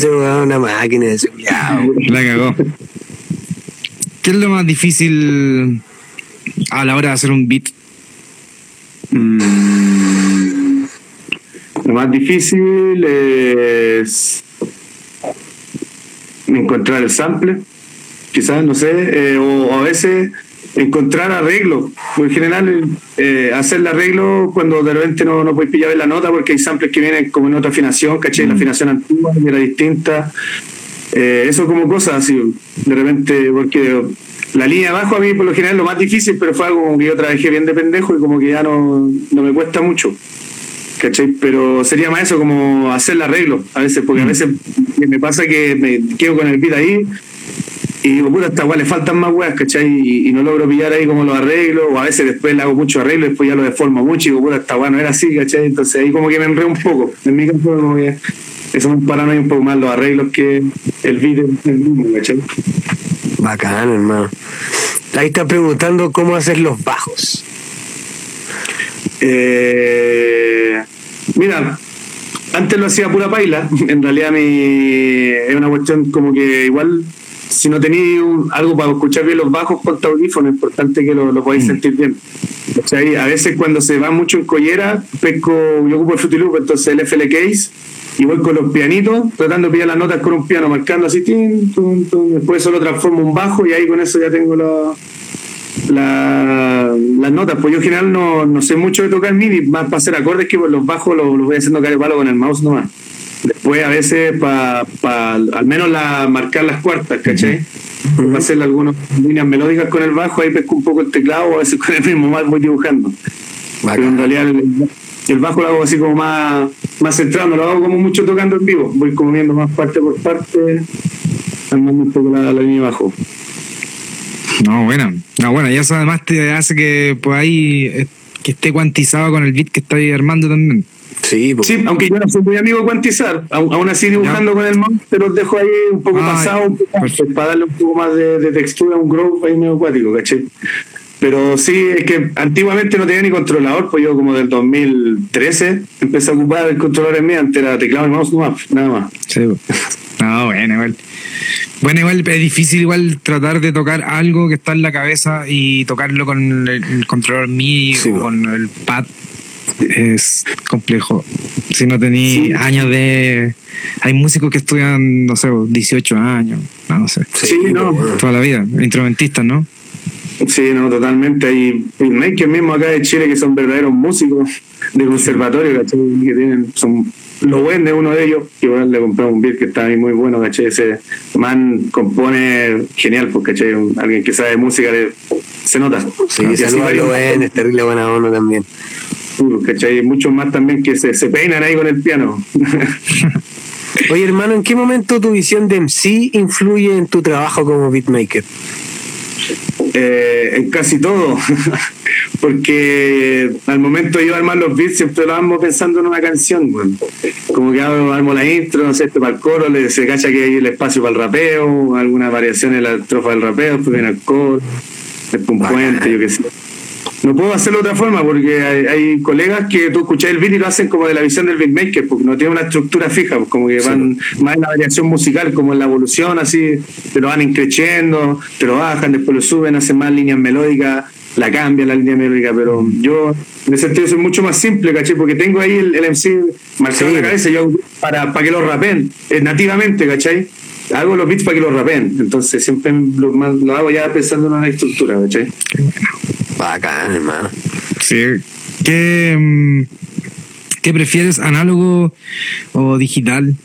weón, una máquina de. La cagó. ¿Qué es lo más difícil a la hora de hacer un beat? Mm. Lo más difícil es encontrar el sample, quizás, no sé, eh, o a veces encontrar arreglo. En general, eh, hacer el arreglo cuando de repente no, no puedes pillar la nota porque hay samples que vienen como en otra afinación, caché, la afinación antigua era distinta. Eh, eso como cosas así, de repente, porque la línea abajo a mí por lo general es lo más difícil, pero fue algo que yo trabajé bien de pendejo y como que ya no, no me cuesta mucho. ¿Cachai? Pero sería más eso, como hacer el arreglo a veces, porque a veces me pasa que me quedo con el beat ahí y digo, puta, hasta igual le faltan más weas, ¿cachai? Y, no logro pillar ahí como los arreglos, o a veces después le hago mucho arreglo y después ya lo deformo mucho y digo, puta, hasta bueno, era así, ¿cachai? Entonces ahí como que me enredo un poco. En mi caso, como que eso me paran ahí un poco más los arreglos que el vídeo el mismo, ¿cachai? Bacán, hermano. Ahí está preguntando cómo hacer los bajos. Eh, mira, antes lo hacía pura paila. En realidad mi, es una cuestión como que igual si no tenéis algo para escuchar bien los bajos con audífono, es importante que lo, lo podáis mm. sentir bien. O sea, a veces cuando se va mucho en collera, pesco, yo ocupo el Fruity entonces el FL Case, y voy con los pianitos, tratando de pillar las notas con un piano, marcando así, tin, después eso lo transformo un bajo y ahí con eso ya tengo la, la, las notas. Pues yo en general no, no sé mucho de tocar MIDI, más para hacer acordes que los bajos los, los voy haciendo caer palo con el mouse nomás. Después a veces para pa, al menos la, marcar las cuartas, ¿cachai? Para hacer algunas líneas melódicas con el bajo, ahí pesco un poco el teclado, a veces con el mismo más voy dibujando. Pero en realidad el, bajo lo hago así como más, más centrado, no lo hago como mucho tocando en vivo, voy como viendo más parte por parte, armando un poco la, línea bajo. No, bueno, no, bueno, y eso además te hace que pues ahí eh, que esté cuantizado con el beat que estoy armando también. Sí, sí, aunque yo no soy muy amigo de cuantizar, aún así dibujando con el mouse, te los dejo ahí un poco pasado, para darle un poco más de, textura un groove ahí medio acuático, ¿caché? Pero sí, es que antiguamente no tenía ni controlador, pues yo como del 2013 empecé a ocupar el controlador en mí, antes era teclado y mouse nada más. Sí, no, bueno, igual. Bueno, igual es difícil igual tratar de tocar algo que está en la cabeza y tocarlo con el, controlador MIDI o con el pad es complejo. Si no tenía años de. Hay músicos que estudian, no sé, 18 años, no, sé. Sí, no. Toda la vida, instrumentistas, ¿no? Sí, no, totalmente. Hay que mismo acá de Chile que son verdaderos músicos de conservatorio, ¿cachai? Que tienen, son lo de uno de ellos, que bueno, le compré un beat que está ahí muy bueno, ¿cachai? Ese man compone genial, porque ¿cachai? Alguien que sabe música se nota. Sí, y así lo es terrible buena onda también. ¿cachai? Muchos más también que se, se peinan ahí con el piano. Oye, hermano, ¿en qué momento tu visión de MC influye en tu trabajo como beatmaker? Eh, en casi todo, porque al momento de yo armar los beats siempre lo pensando en una canción, como que armo la intro, no sé, este para el coro, se cacha que hay el espacio para el rapeo, alguna variación en la estrofa del rapeo, después viene el coro, después un puente, yo qué sé no puedo hacerlo de otra forma porque hay, colegas que tú escuchas el beat y lo hacen como de la visión del beatmaker, porque no tiene una estructura fija, pues como que van más en la variación musical, como en la evolución, así, te lo van increciendo, te lo bajan, después lo suben, hacen más líneas melódicas, la cambian la línea melódica, pero yo en ese sentido soy mucho más simple, ¿caché? Porque tengo ahí el, MC marcado en la cabeza yo, para, para que lo rapen eh, nativamente, ¿cachai? Hago los beats para que lo rapen, entonces siempre lo, lo hago ya pensando en una estructura, ¿cachai? Bacán, hermano. Sí. ¿Qué, mm, ¿Qué prefieres, análogo o digital?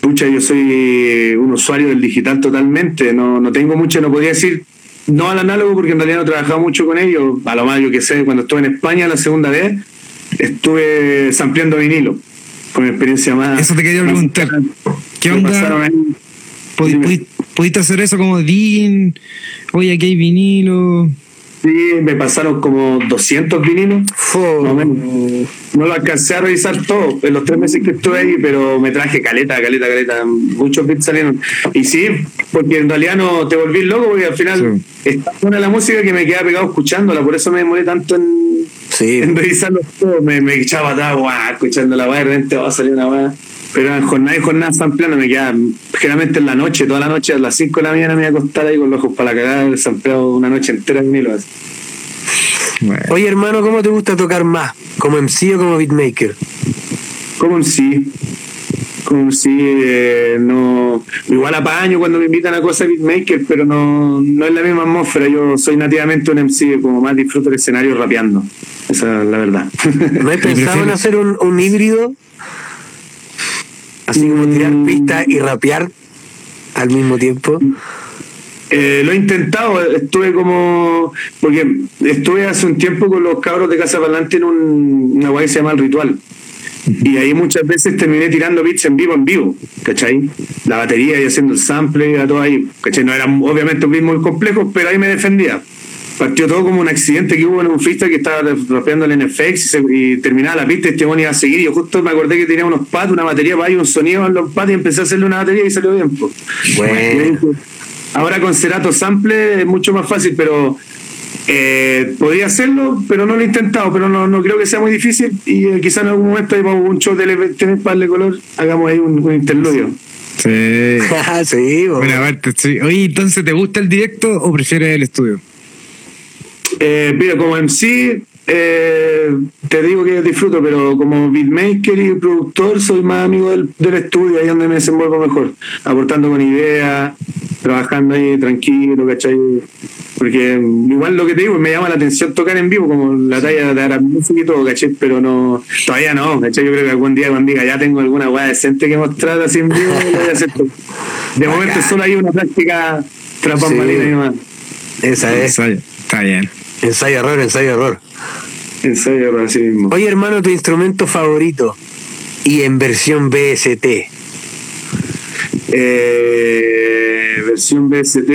Pucha, yo soy un usuario del digital totalmente. No, no tengo mucho, no podía decir no al análogo porque en realidad no he trabajado mucho con ellos. A lo más yo que sé, cuando estuve en España la segunda vez, estuve sampleando vinilo. Con experiencia más. Eso te quería preguntar. ¿Qué onda? ¿Pudiste hacer eso como Dean? Oye, aquí hay vinilo. Sí, me pasaron como 200 vinilos. No, lo alcancé a revisar todo en los tres meses que estuve ahí, pero me traje caleta, caleta, caleta. Muchos bits salieron. Y sí, porque en realidad no te volví loco, porque al final está buena la música que me quedaba pegado escuchándola, por eso me demoré tanto en, en revisarlo todo. Me, me echaba atrás, escuchando la de repente va a salir una weá. Pero en jornada y jornada sampleando me queda generalmente en la noche, toda la noche, a las 5 de la mañana me voy a acostar ahí con los ojos para la cagada, sampleado una noche entera en hilo. Oye hermano, ¿cómo te gusta tocar más? ¿Como MC o como beatmaker? Como sí. Como si eh, no. Igual apaño cuando me invitan a cosas beatmaker, pero no, no es la misma atmósfera. Yo soy nativamente un MC, como más disfruto el escenario rapeando. Esa es la verdad. ¿No he pensado en hacer un, un híbrido? Así como tirar Mm. pistas y rapear al mismo tiempo. Eh, lo he intentado, estuve como. Porque estuve hace un tiempo con los cabros de Casa Palante en un, una guay que se llama El Ritual. Y ahí muchas veces terminé tirando beats en vivo, en vivo, ¿cachai? La batería y haciendo el sample, a todo ahí, ¿cachai? No eran obviamente un beat muy complejo, pero ahí me defendía. Partió todo como un accidente que hubo en un freestyle que estaba rapeando el NFX y, se- y terminaba la pista y este bueno iba a seguir. Y yo justo me acordé que tenía unos pads, una batería para ahí, un sonido en los pads y empecé a hacerle una batería y salió bien. po. Bueno. Ahora con Cerato Sample es mucho más fácil, pero eh, podría hacerlo, pero no lo he intentado, pero no, no creo que sea muy difícil y eh, quizá en algún momento hay un show de LPT para darle color, hagamos ahí un, un interludio. Sí. sí, bo. Buena parte, sí. Oye, entonces, ¿te gusta el directo o prefieres el estudio? Eh, mira, como MC, eh, te digo que disfruto, pero como beatmaker y productor soy más amigo del, del estudio, ahí donde me desenvuelvo mejor, aportando con ideas, trabajando ahí tranquilo, ¿cachai? Porque igual lo que te digo, me llama la atención tocar en vivo, como la talla de la música y todo, ¿cachai? Pero no, todavía no, ¿cachai? Yo creo que algún día cuando diga ya tengo alguna weá decente que mostrar así en vivo, lo voy a hacer. De momento solo hay una práctica tras Sí. y más. Esa es. Está bien. Ensayo error, ensayo error. En serio, así mismo. Oye, hermano, tu instrumento favorito y en versión BST. Eh, versión BST.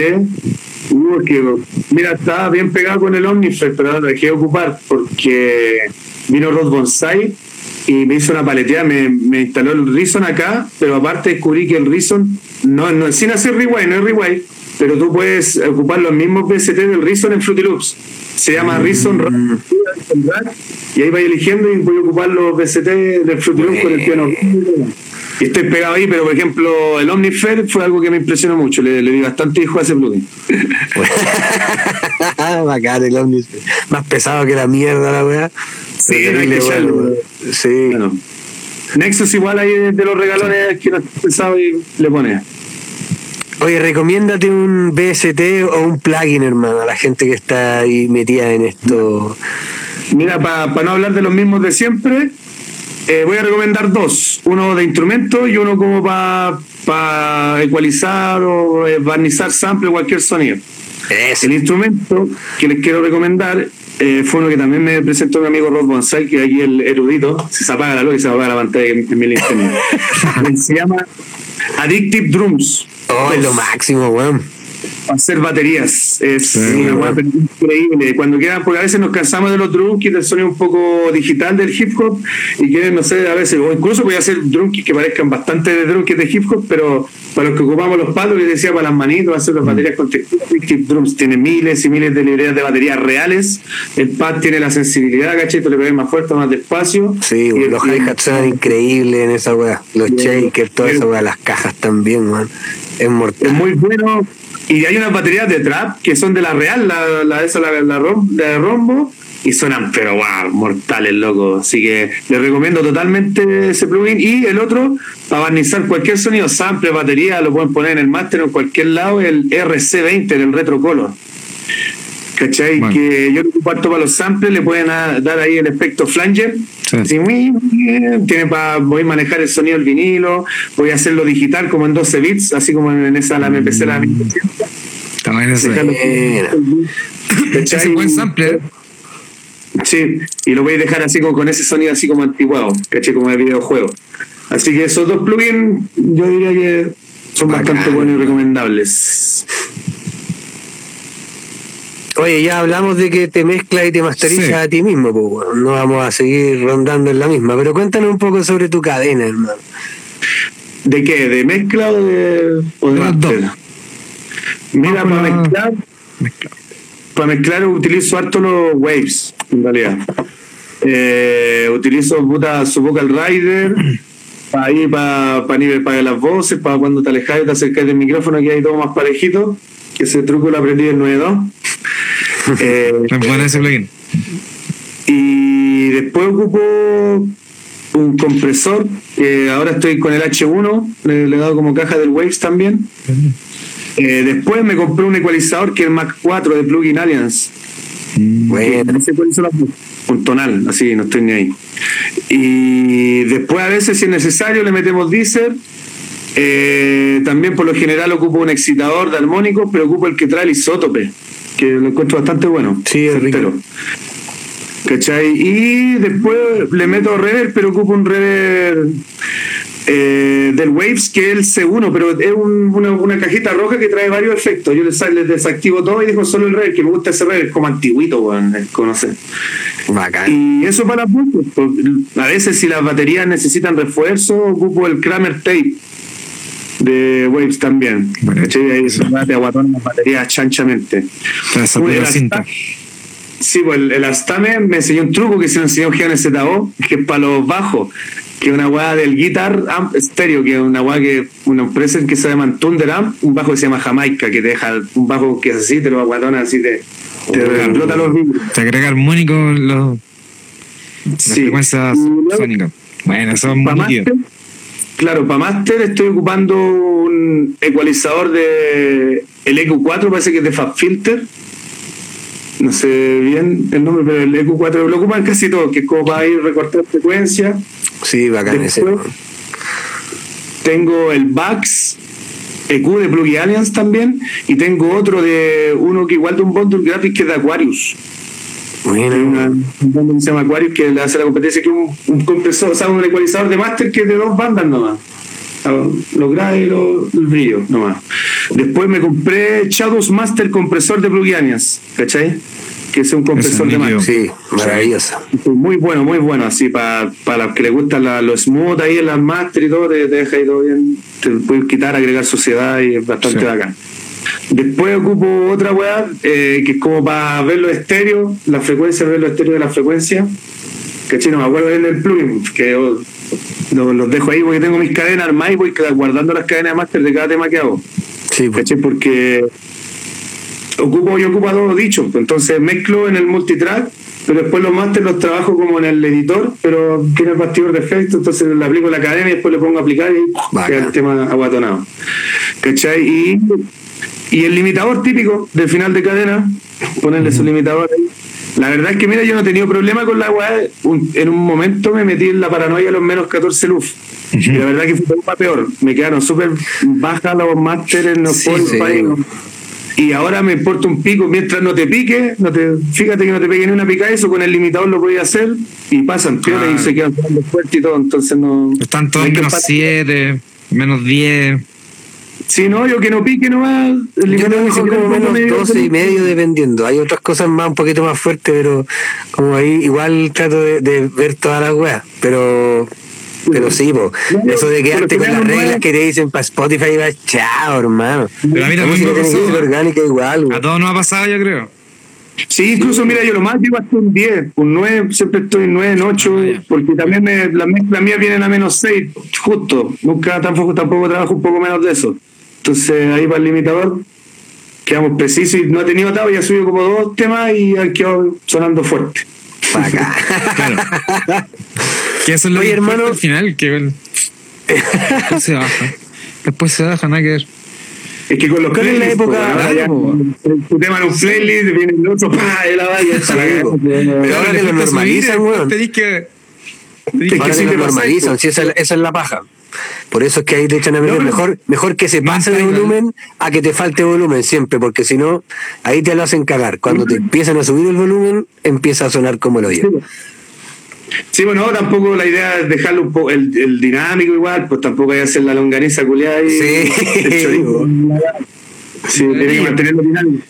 Uh, que, mira, estaba bien pegado con el Omnifresh, pero lo dejé de ocupar porque vino Rod Bonsai y me hizo una paleteada, me, me instaló el Reason acá, pero aparte descubrí que el Reason, no, no, sin hacer rewind, no es rewind, pero tú puedes ocupar los mismos BST del Reason en Fruity Loops. Se llama Reason y ahí vais eligiendo y voy a ocupar los BST del Loops con el piano. Y estoy pegado ahí, pero por ejemplo, el Omnifer fue algo que me impresionó mucho. Le, le di bastante hijo a ese plugin. Bacán el Omnis. Más pesado que la mierda, la weá. Sí, no hay que bueno. Sí. Bueno, Nexus igual ahí de, los regalones que no has pensado y le pone. Oye, recomiéndate un BST o un plugin, hermano, a la gente que está ahí metida en esto. Mira, para no hablar de los mismos de siempre, eh, voy a recomendar dos. Uno de instrumento y uno como para ecualizar o eh, barnizar sample cualquier sonido. El instrumento que les quiero recomendar eh, fue uno que también me presentó mi amigo Rod Bonsai, que aquí el erudito, si se apaga la luz y se apaga la pantalla en, mi se llama Addictive Drums. Oh, es lo máximo, weón. Hacer baterías. Es Sí, una bueno. hueá increíble. Cuando quedan, porque a veces nos cansamos de los drum kits, del sonido un poco digital del hip hop, y quieren, no sé, a veces, o incluso voy a hacer drum kits que parezcan bastante de drum kits de hip hop, pero para los que ocupamos los palos, les decía, para las manitos, hacer las baterías con Tip Drums tiene miles y miles de librerías de baterías reales. El pad tiene la sensibilidad, ¿cachai? Tú le pegas más fuerte, más despacio. Sí, Y los hi-hats suenan increíbles en esa weá. Los shakers, Sí. weá, las cajas también, weón. Es Es mortal. muy bueno. Y hay unas baterías de trap que son de la real, la, la, esa, la, la, rom- la de rombo, y suenan, pero wow, mortales, loco. Así que les recomiendo totalmente ese plugin. Y el otro, para barnizar cualquier sonido, sample, batería, lo pueden poner en el máster o en cualquier lado, el RC20, el Retro Color. ¿Cachai? Bueno. Que yo lo comparto para los samples, le pueden a- dar ahí el efecto flanger. Sí. Así, muy bien. Tiene para voy a manejar el sonido del vinilo, voy a hacerlo digital como en 12 bits, así como en esa la MPC la Está bueno eso. Dejarlo- Buena. ¿Cachai? Es un buen sample. ¿eh? Sí, y lo voy a dejar así como con ese sonido así como antiguado, ¿cachai? Como de videojuego. Así que esos dos plugins yo diría que son Bacán. bastante buenos y recomendables. Oye, ya hablamos de que te mezclas y te masterizas Sí. a ti mismo, pues, no vamos a seguir rondando en la misma, pero cuéntanos un poco sobre tu cadena, hermano. ¿De qué? ¿De mezcla o de, o de master? Mira, Vamos para mezclar, para mezclar utilizo harto los waves, en realidad. Eh, utilizo puta, su vocal rider para ahí para nivel para las voces, para cuando te alejas y te acercas del micrófono que hay todo más parejito, que ese truco lo aprendí en 9.2. Eh, Es bueno ese plugin. y después ocupo un compresor, que ahora estoy con el H1, le, le he dado como caja del Waves también. Eh, después me compré un ecualizador que es el Mac 4 de Plugin Alliance. Bueno, Ese ecualizador un tonal, así, no estoy ni ahí. Y después a veces, si es necesario, le metemos Deezer. Eh, también por lo general ocupo un excitador de armónicos, pero ocupo el que trae el isótope, que lo encuentro bastante bueno. Sí, es rico. ¿Cachai? Y después le meto reverb, pero ocupo un reverb eh, del Waves, que es el C1, pero es un- una, una cajita roja que trae varios efectos. Yo les, les desactivo todo y dejo solo el reverb, que me gusta ese reverb, es como antiguito, weón, es como no sé. bacán. Y eso para las voces. pues, A veces si las baterías necesitan refuerzo, ocupo el Kramer Tape de Waves también. ¿Cachai? Ahí se las baterías chanchamente. Esa pura cinta. Sí, pues el, el Astame me enseñó un truco que se lo enseñó Gianni ZO, que es para los bajos, que es una weá del Guitar Amp Stereo, que es una weá que una empresa que se llama Thunder Amp, un bajo que se llama Jamaica, que te deja un bajo que es así, te lo aguatona así, te, te explota los vibros. Te agrega armónico los, las Sí. frecuencias sónicas. Bueno, es muy claro, para máster estoy ocupando un ecualizador de el EQ4, parece que es de FabFilter. No sé bien el nombre, pero el EQ4 lo ocupan casi todo, que es como para ir recortar frecuencia. Sí, bacán ese. Después tengo el Bax EQ de Plugin Alliance también, y tengo otro de uno que igual de un bundle graphic que es de Aquarius. Hay Bueno, una- un bando que se llama Aquarius que le hace la competencia que es un, un compresor, o sea, un ecualizador de máster que es de dos bandas nomás. O sea, Lo grave y lo, el brillo nomás. Después me compré Shadows Master compresor de Plugianias, ¿cachai? Que es un compresor de máster. sí, maravilloso. Muy bueno, muy bueno, así para los que les gustan la- los smooth ahí en las master y todo, te, te deja ahí todo bien, te puedes quitar, agregar suciedad y es bastante Sí. bacán. Después ocupo otra weá, eh, que es como para ver los estéreos, la frecuencia, ver los estéreos de la frecuencia. ¿Cachai? No me acuerdo bien del plugin, que yo lo- los dejo ahí porque tengo mis cadenas armadas y voy guardando las cadenas de máster de cada tema que hago. Sí, pues. ¿cachai? Porque ocupo, yo ocupo todo dicho, entonces mezclo en el multitrack, pero después los máster los trabajo como en el editor, pero tiene el bastidor de efecto, entonces le aplico la cadena y después le pongo a aplicar y queda el tema aguatonado. ¿Cachai? Y, y el limitador típico del final de cadena, ponerle su limitador ahí. La verdad es que, mira, yo no he tenido problema con la weá. En un momento me metí en la paranoia a los menos 14 luz. Y la verdad que fue para peor. Me quedaron súper bajas los másteres, no Sí, sí. Y ahora me importa un pico, mientras no te pique, no te, fíjate que no te pegue ni una pica eso, con el limitador lo podía hacer y pasan piola y se quedan sonando fuerte y todo, entonces no. Están todos menos parar. 7, menos 10. Sí, no, yo que no pique nomás. El Yo ni dejo siquiera como menos medio 12 y medio dependiendo. Hay otras cosas más, un poquito más fuertes, pero como ahí igual trato de, de ver todas las weas. Pero pero sí, po. Eso de quedarte con que las reglas que te dicen para Spotify, va, chao, hermano. Pero a mí también que ser orgánica igual, A todos nos ha pasado, yo creo. Sí, incluso mira, yo lo más llego hasta un 10, un 9, siempre estoy en 9, en 8, Ah, porque también me, las mezclas mías vienen a menos 6, justo. Nunca tampoco, tampoco trabajo un poco menos de eso. Entonces ahí para el limitador quedamos precisos y no he tenido atado, ya subido como dos temas y han quedado sonando fuerte. Bacán. Claro. que eso es lo Oye, que hermano. al final, que el- después se baja. Después se baja, nada que ver. Es que con los ¿Cuál es la época? pues, ahora Claro, ya, tu tema en un playlist, viene el otro, pa, y la Sí, po. Pero ahora te lo normalizan, weón. Tenés que. Es que Ahora sí te lo normalizan, esto. sí, esa, es la- esa es la paja. Por eso es que ahí te echan a pero- mejor, mejor que se pase de volumen a que te falte volumen siempre, porque si no, ahí te lo hacen cagar. Cuando te empiezan a subir el volumen, empieza a sonar como el hoyo. Sí, bueno, tampoco la idea es dejarlo un poco el, el dinámico igual, pues tampoco hay que hacer la longaniza culiada y Sí. Sí, tiene que mantenerlo dinámico.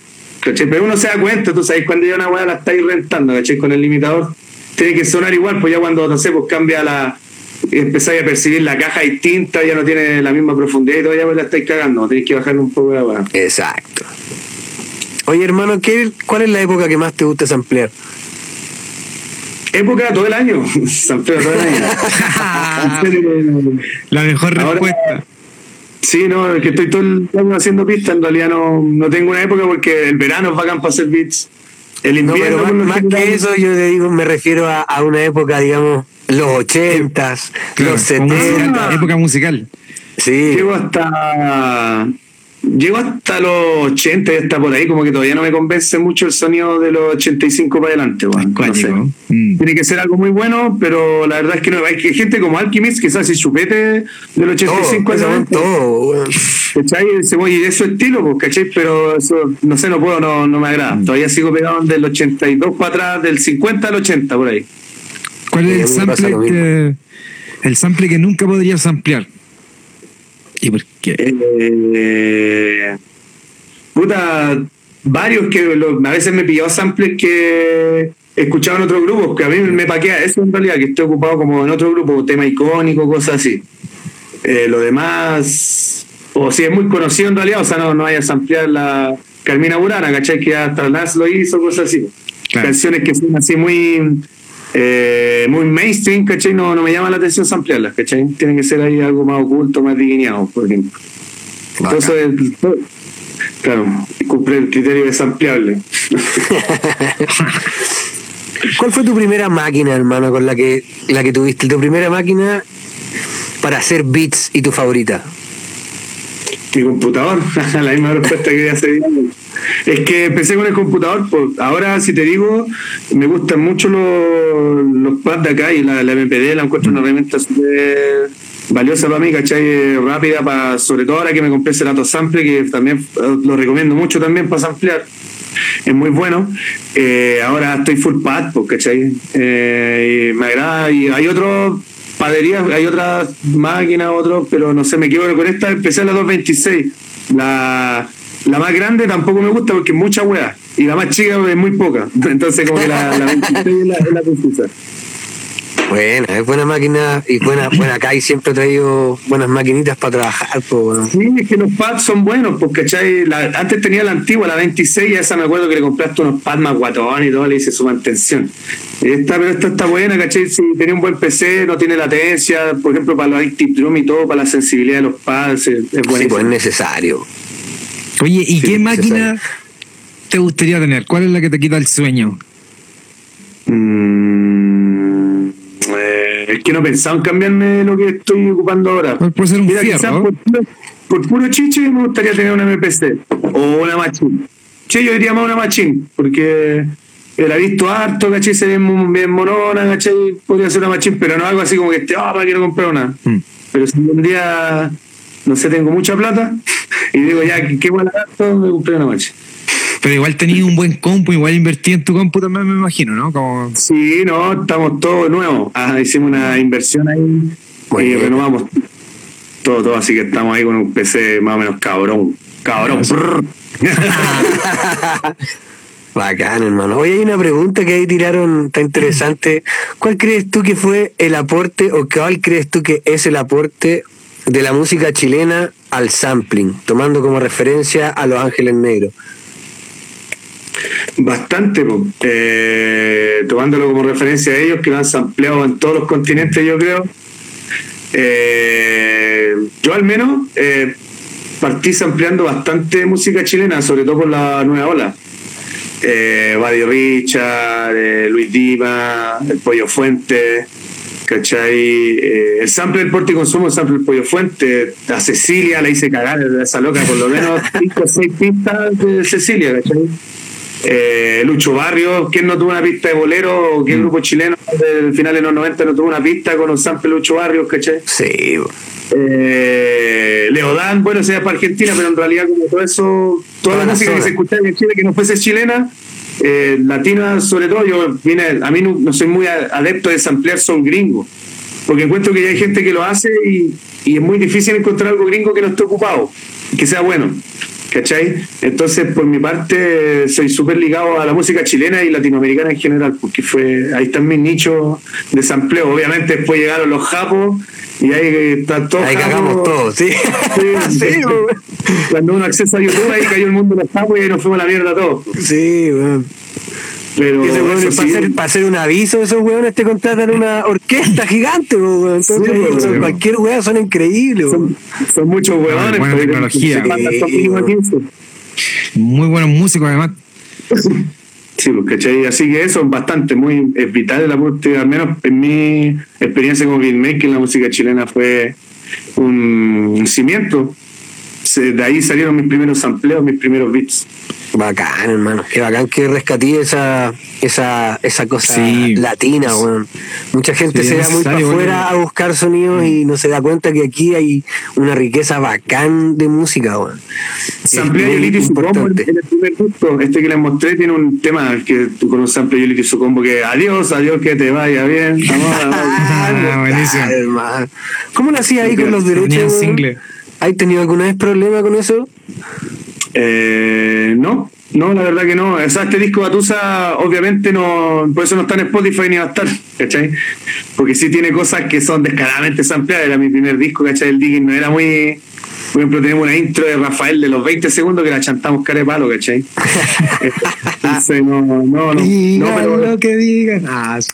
Pero uno se da cuenta, tú sabes, cuando ya una weá la estáis rentando, ¿cachai? Con el limitador, tiene que sonar igual, pues ya cuando, no sé, pues cambia la. Empezáis a percibir la caja distinta, ya no tiene la misma profundidad y ya pues la estáis cagando, tenéis que bajarle un poco la weá. Exacto. Oye, hermano, ¿qué, ¿cuál es la época que más te gusta samplear? Época todo el año, San Pedro todo el año. La mejor Ahora- respuesta. Sí, no, es que estoy todo el año haciendo pistas, en realidad no, no tengo una época porque el verano es bacán para hacer beats. El No, invierno pero más, más que eso, yo te digo, me refiero a, a una época, digamos, los ochentas, Claro, los setentas. época musical. Sí. Llego hasta. Llego hasta los 80 y hasta por ahí, como que todavía no me convence mucho el sonido de los 85 para adelante, weón. No sé. Mm. Tiene que ser algo muy bueno, pero la verdad es que no. Hay que- gente como Alchemist que se hace chupete del 85 al todo, 90. todo. ¿Cachai? Ese, oye, de su estilo, pues, ¿cachai? Pero eso, no sé, no puedo, no, no me agrada. Todavía sigo pegado del 82 para atrás, del 50 al 80, por ahí. ¿Cuál es el sample que, el sample que nunca podrías ampliar? ¿Y por qué? Eh, puta, varios que lo- a veces me he pillado samples que he escuchado en otros grupos, que a mí me paquea eso en realidad, que estoy ocupado como en otro grupo, tema icónico, cosas así. Eh, lo demás, o si es muy conocido en realidad, o sea, no, no vayas a ampliar la Carmina Burana, ¿cachai? Que hasta Nas lo hizo, cosas así. Claro. Canciones que son así muy eh, muy mainstream, ¿cachai? No, no me llama la atención ampliarlas, ¿cachai? Tiene que ser ahí algo más oculto, más delineado, por ejemplo. Entonces, claro, cumple el criterio desampliable. ¿Cuál fue tu primera máquina, hermano, con la que la que tuviste? Tu primera máquina para hacer beats y tu favorita. Mi computador, la misma respuesta que hace. Es que empecé con el computador, pues ahora si te digo, me gustan mucho los, los pads de acá y la, la MPD la encuentro una herramienta súper valiosa para mí, ¿cachai? Rápida, para, sobre todo ahora que me compré ese Lato Sample, que también eh, lo recomiendo mucho también para samplear. Es muy bueno. Eh, ahora estoy full pad, pues, ¿cachai? Eh, me agrada. Hay otros paderías, hay otras máquinas, otros, pero no sé, me quedo con esta. Empecé en la 226. La, la más grande tampoco me gusta porque es mucha weá. Y la más chica es muy poca. Entonces, como que la, la 26 es la, es la precisa. Buena, es buena máquina y buena, buena acá y siempre he traído buenas maquinitas para trabajar, weón. Sí, es que los pads son buenos, porque ¿cachai? La- antes tenía la antigua, la 26, y a esa me acuerdo que le compraste unos pads más guatones y todo, le hice su mantención. Esta, pero esta está buena, ¿cachai? Si tenía un buen PC, no tiene latencia, por ejemplo, para los Active Drum y todo, para la sensibilidad de los pads, es, es Sí, buenísimo. pues es necesario. Oye, ¿y Sí, qué máquina te gustaría tener? ¿Cuál es la que te quita el sueño? Mm, eh, es que no he pensado en cambiarme lo que estoy ocupando ahora. Puede puede ser un Mira, fierro. por, puro- por puro chiche me gustaría tener una MPC o una machine. Che, yo diría más una machine, porque la he visto harto, ¿cachai? Se ve muy- bien monona, ¿cachai? Podría ser una machine, pero no algo así como que este, ah, para quiero comprar una. Mm. Pero si un día, no sé, tengo mucha plata y digo, ya, ¿qué, buena gasto? Me compré una machine. Pero igual tenías un buen compu, igual invertí en tu compu también, me imagino, ¿no? Como... Sí, no, estamos todos nuevos. Ah, hicimos una inversión ahí y Bueno. renovamos todo, todo, así que estamos ahí con un PC más o menos cabrón. Cabrón. Bacán, hermano. Hoy hay una pregunta que ahí tiraron, está interesante. ¿Cuál crees tú que fue el aporte o cuál crees tú que es el aporte de la música chilena al sampling, tomando como referencia a Los Ángeles Negros? Bastante. Eh, tomándolo como referencia a ellos, que lo han sampleado en todos los continentes, yo creo. Eh, yo al menos eh, partí sampleando bastante música chilena, sobre todo por la nueva ola. Eh, Richard, eh, Luis Dima, el Pollo Fuente, ¿cachai? Eh, el sample del porte y consumo, el sample del Pollo Fuente, a Cecilia la hice cagar, esa loca, por lo menos 5 o 6 pistas de Cecilia, ¿cachai? Eh, Lucho Barrio, ¿quién no tuvo una pista de bolero? ¿Qué grupo chileno del final de los 90 no tuvo una pista con un sample de Lucho Barrio, ¿cachai? Sí. Eh, Leodán, bueno, sea para Argentina, pero en realidad como todo eso, toda Toda la música que se escuchaba en Chile que no fuese chilena, eh, latina sobre todo, yo a mí no, no soy muy adepto de samplear son gringos, porque encuentro que ya hay gente que lo hace y, y es muy difícil encontrar algo gringo que no esté ocupado, que sea bueno. ¿Cachai? Entonces, por mi parte, soy súper ligado a la música chilena y latinoamericana en general, porque fue ahí están mis nichos de sampleo. Obviamente, después llegaron los japos y ahí están todos Ahí japos. cagamos todos, sí. Sí, sí. Cuando uno accesa a YouTube, ahí cayó el mundo de los japos y ahí nos fuimos a la mierda todos. Sí, weón. Pero weones, para, hacer, para hacer un aviso, esos weones te contratan una orquesta gigante, weón. Entonces, Sí, son- weón. cualquier weá son increíbles, weón. son, son muchos huevones. buena tecnología. se mandan Sí, con mínimo bueno. 15. Muy buenos músicos, además. Sí, ¿cachai? Así que eso es bastante, muy es vital la música, al menos en mi experiencia como beatmaker, la música chilena fue un cimiento. De ahí salieron mis primeros sampleos, mis primeros beats. Bacán, hermano. Qué bacán que rescatí esa, esa, esa cosa Sí. latina, weón. Mucha gente Sí, se va muy para afuera weón. a buscar sonidos y no se da cuenta que aquí hay una riqueza bacán de música, weón. Samplea Yolito y su combo en el primer disco. Este que les mostré tiene un tema que tú conoces Samplea Yolito y su combo que adiós, adiós, que te vaya bien. Amor, amor. Ah, buenísimo. ¿Cómo lo hacía ahí con los derechos? Single. ¿Has tenido alguna vez problema con eso? Eh, no, no, la verdad que no. O sea, este disco Batusa, obviamente, no, por eso no está en Spotify ni va a estar, ¿cachai? Porque sí tiene cosas que son descaradamente sampleadas. Era mi primer disco, ¿cachai? El digging no era muy. Por ejemplo, tenemos una intro de Rafael de los 20 segundos que la chantamos cara de palo, ¿cachai? Entonces, no, no, no. no, Digan pero lo que digan. Ah, sí.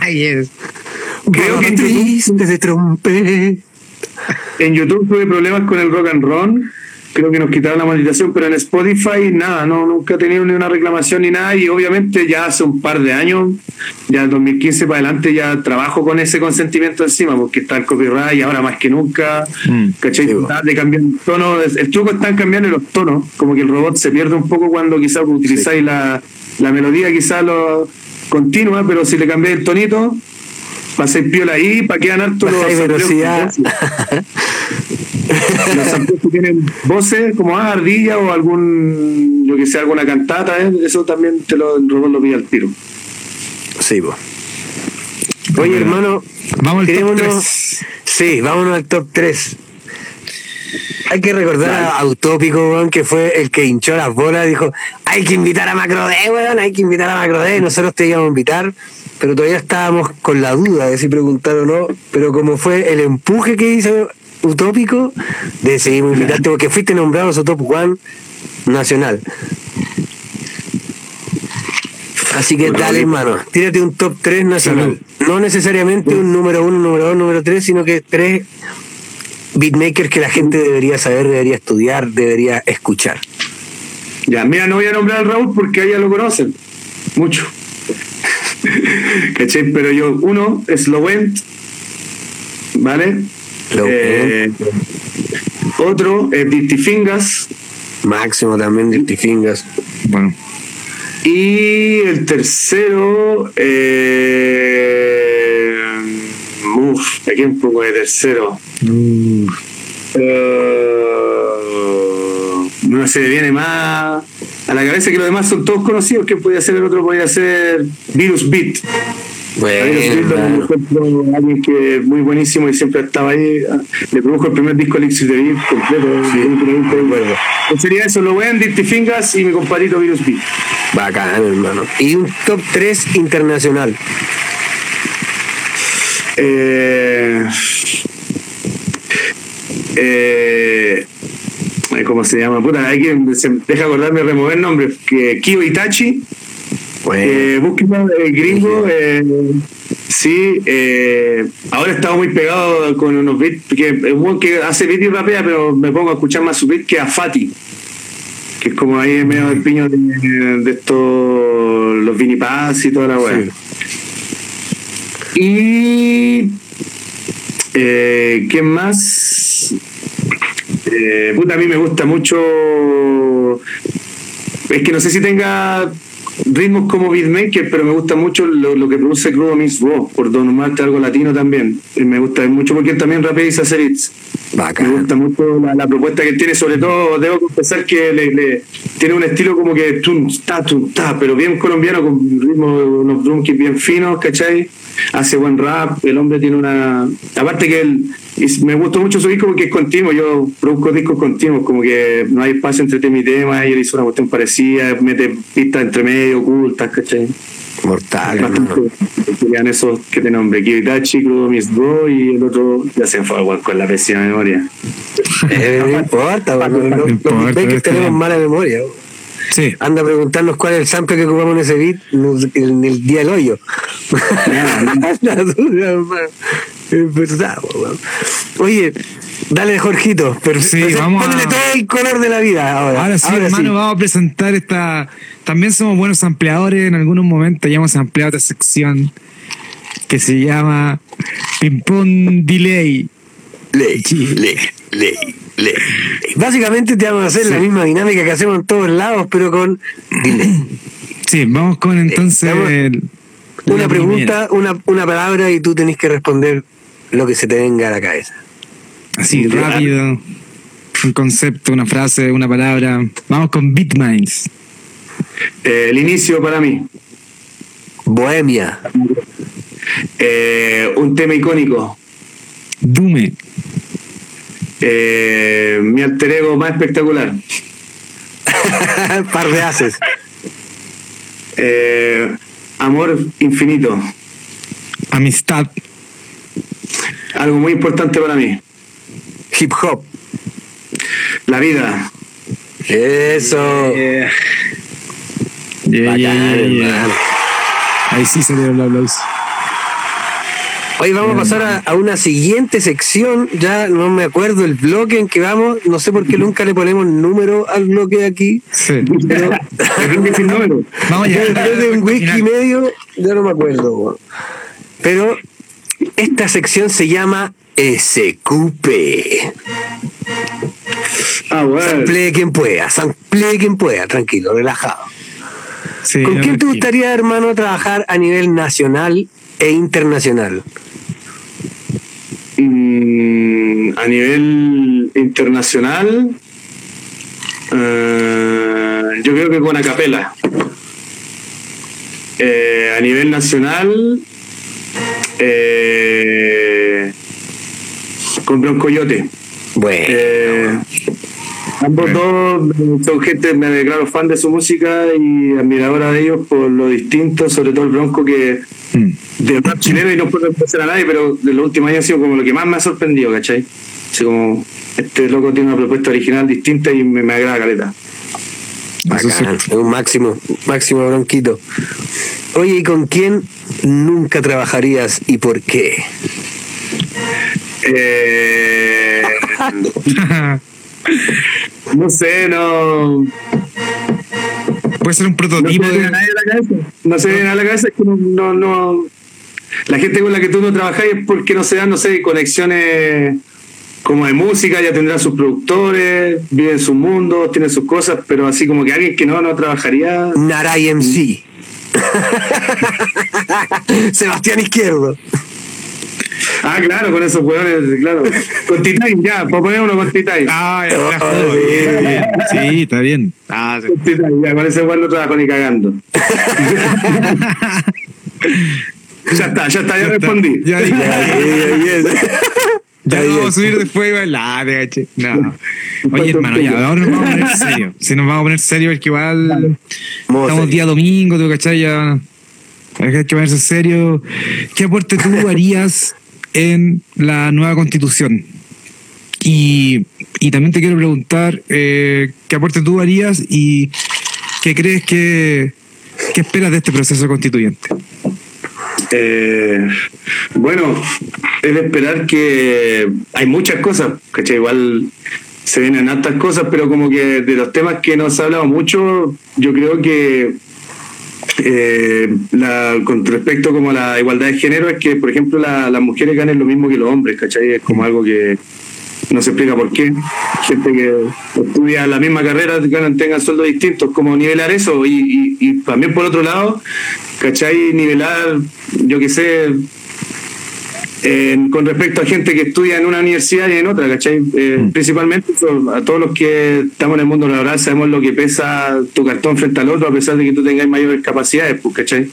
Nadie es. creo que Triste de trompe. en YouTube tuve problemas con el rock and roll. Creo que nos quitaron la monetización, pero en Spotify nada, no, nunca he tenido ni una reclamación ni nada. Y obviamente ya hace un par de años, ya 2015 para adelante, ya trabajo con ese consentimiento encima, porque está el copyright y ahora más que nunca, Mm, ¿cachai? sí, Tratar de cambiar el tono. El truco está en cambiar los tonos, como que el robot se pierde un poco cuando quizás utilizáis la, la melodía, quizás lo continua, pero si le cambiáis el tonito, pasáis piola ahí, para que quedan hartos los velocidad. los sampleos que tienen voces como ah, ardilla o algún, yo que sé, alguna cantata, ¿eh? eso también te lo, el robot lo pide al tiro. Sí, po. Oye, hermano, Vamos al top quedémonos- 3. Sí, vámonos al top 3. Hay que recordar a Autópico, weón, que fue el que hinchó las bolas, dijo, hay que invitar a Macrode, weón, hay que invitar a Macrode, nosotros te íbamos a invitar, pero todavía estábamos con la duda de si preguntar o no, pero como fue el empuje que hizo Utópico, decidimos invitarte porque fuiste nombrado su top one nacional. Así que dale, hermano, tírate un top 3 nacional. No necesariamente un número 1, número 2, número 3, sino que tres beatmakers que la gente debería saber, debería estudiar, debería escuchar. Ya, mira, no voy a nombrar al Raúl porque a ella lo conocen mucho. ¿Cachai? Pero yo, uno es Lowent, ¿vale? Eh, otro es Dirty Fingers. Máximo también, Dirty Fingers. Bueno, Y el tercero, eh, uf, ¿a quién pongo de tercero? Eh, no se me viene más a la cabeza que los demás son todos conocidos. ¿Quién podía ser el otro? Podía ser Virus Beat. Bueno, por ejemplo, alguien que es muy buenísimo y siempre estaba ahí. ah, Le produjo el primer disco Elixir de Beat completo. increíble. acuerdo. Pues sería eso, lo ven, Dirty Fingers y mi compadrito Virus Beat. bacán, hermano. Y un top 3 internacional. Eh, eh, ¿Cómo se llama? Puta, hay que deja acordarme remover el nombre. Que Kyo Itachi, Bueno, eh, búsqueda de gringo. Eh, sí, eh, ahora estaba muy pegado con unos beats. Que es un que hace beat y rapea, pero me pongo a escuchar más su beat que a Fati. Que es como ahí en medio del piño de, de estos. Los Vini Paz y toda la weá. Sí. Y. Eh, ¿Qué más? Eh, puta, a mí me gusta mucho. Es que no sé si tenga ritmos como beatmaker, pero me gusta mucho lo, lo que produce Crudo Mix Raw, por nombrarte algo latino también. Y me gusta mucho porque también rapea y hace. Me gusta mucho la, la propuesta que tiene, sobre todo debo confesar que le, le- tiene un estilo como que tum, ta, pero bien colombiano, con ritmo, unos drum kits bien finos, ¿cachai? Hace buen rap, el hombre tiene una... Aparte que él, y me gustó mucho su disco porque es continuo, yo produzco discos continuos, como que no hay espacio entre tema y tema, y él hizo una cuestión parecida, mete pistas entre medio, ocultas, ¿cachai? Mortal, serían esos que te nombré, Kibitachi, Crudo Miss Bro y el otro ya se fue con la pésima memoria. Eh, no importa, los, los importa, beatmakers está tenemos mala memoria. Sí. Anda a preguntarnos cuál es el sample que ocupamos en ese beat en el día del hoyo. Oye, Dale, Jorgito. Pero, Sí, vamos ponle a- todo el color de la vida ahora. Ahora sí, hermano, vamos a presentar esta. También somos buenos ampliadores. En algunos momentos ya hemos ampliado esta sección que se llama Ping Pong Delay. Ley, ley, ley, Básicamente te vamos a hacer la misma dinámica que hacemos en todos lados, pero con. Sí, vamos con entonces. Vamos. el- una pregunta, una, una palabra y tú tenés que responder lo que se te venga a la cabeza. Así, rápido. Un concepto, una frase, una palabra. Vamos con Bitminds. Eh, el inicio para mí. Bohemia, Eh, un tema icónico. Dume. Eh, mi alter ego más espectacular. par de haces. Eh, amor infinito. Amistad. Algo muy importante para mí. Hip hop. La vida. Eso. Yeah, Bacán, yeah, yeah, yeah. hermano. Ahí sí salió el aplauso. Hoy vamos a pasar a, a una siguiente sección. Ya no me acuerdo el bloque en que vamos. No sé por qué nunca le ponemos número al bloque de aquí. Sí. Pero Te creo que sin número. Vamos ya. después de un whisky y medio, ya no me acuerdo. Pero esta sección se llama SQP. Ah, bueno. Sample quien pueda, sample quien pueda, tranquilo, relajado. Sí, ¿Con quién te gustaría, hermano, trabajar a nivel nacional e internacional? Mm, a nivel internacional, eh, yo creo que con Acapela. Eh, a nivel nacional, eh, con Broncoyote. Bueno, Eh, ambos dos son gente, me declaro fan de su música y admiradora de ellos por lo distinto, sobre todo el Bronco que Mm. de rap chileno y no puedo empezar a nadie, pero de los últimos años ha sido como lo que más me ha sorprendido, ¿cachai? Así como este loco tiene una propuesta original distinta y me, me agrada caleta. Bacán, es un máximo, máximo bronquito. Oye, ¿y con quién nunca trabajarías y por qué? Eh, no sé, no, Puede ser un no prototipo se me viene de. a la cabeza. No se viene a la cabeza es que no, no, no- la gente con la que tú no trabajas es porque no se dan, no sé, conexiones como de música, ya tendrán sus productores, viven sus mundos, tienen sus cosas, pero así como que alguien que no, no trabajaría. Naray MC. Sebastián Izquierdo. Ah, claro, con esos hueones, claro. Con Titain, ya, por poner uno con Titain. Ah, ya, Oh, ya, bien, bien. Sí, está bien. Ah, sí. Con Titain, ya, con ese hueón no trabajo ni cagando. ya está, ya está, ya respondí. Ya dije. Ya, ya, ya, ya. Ya Está lo bien. vamos a subir después igual. Ah, te caché. No. Oye, hermano, ya, ahora nos vamos a poner serio. Si nos vamos a poner serio, porque igual estamos día domingo, ¿tú cachai? Ya hay que ponerse serio. ¿Qué aporte tú harías en la nueva constitución? Y, y también te quiero preguntar, eh, ¿qué aporte tú harías y qué crees que, qué esperas de este proceso constituyente? Eh, bueno, es de esperar que hay muchas cosas, ¿cachai? Igual se vienen altas cosas, pero como que de los temas que nos ha hablado mucho, yo creo que eh, la, con respecto como a la igualdad de género es que, por ejemplo, la- las mujeres ganen lo mismo que los hombres, ¿cachai? Es como algo que no se explica por qué. Gente que estudia la misma carrera ganan, tengan sueldos distintos, como nivelar eso. Y, y- y también por otro lado, ¿cachai? Nivelar, yo qué sé, en- con respecto a gente que estudia en una universidad y en otra, ¿cachai? Eh, Principalmente so- a todos los que estamos en el mundo laboral sabemos lo que pesa tu cartón frente al otro, a pesar de que tú tengas mayores capacidades, pues, ¿cachai?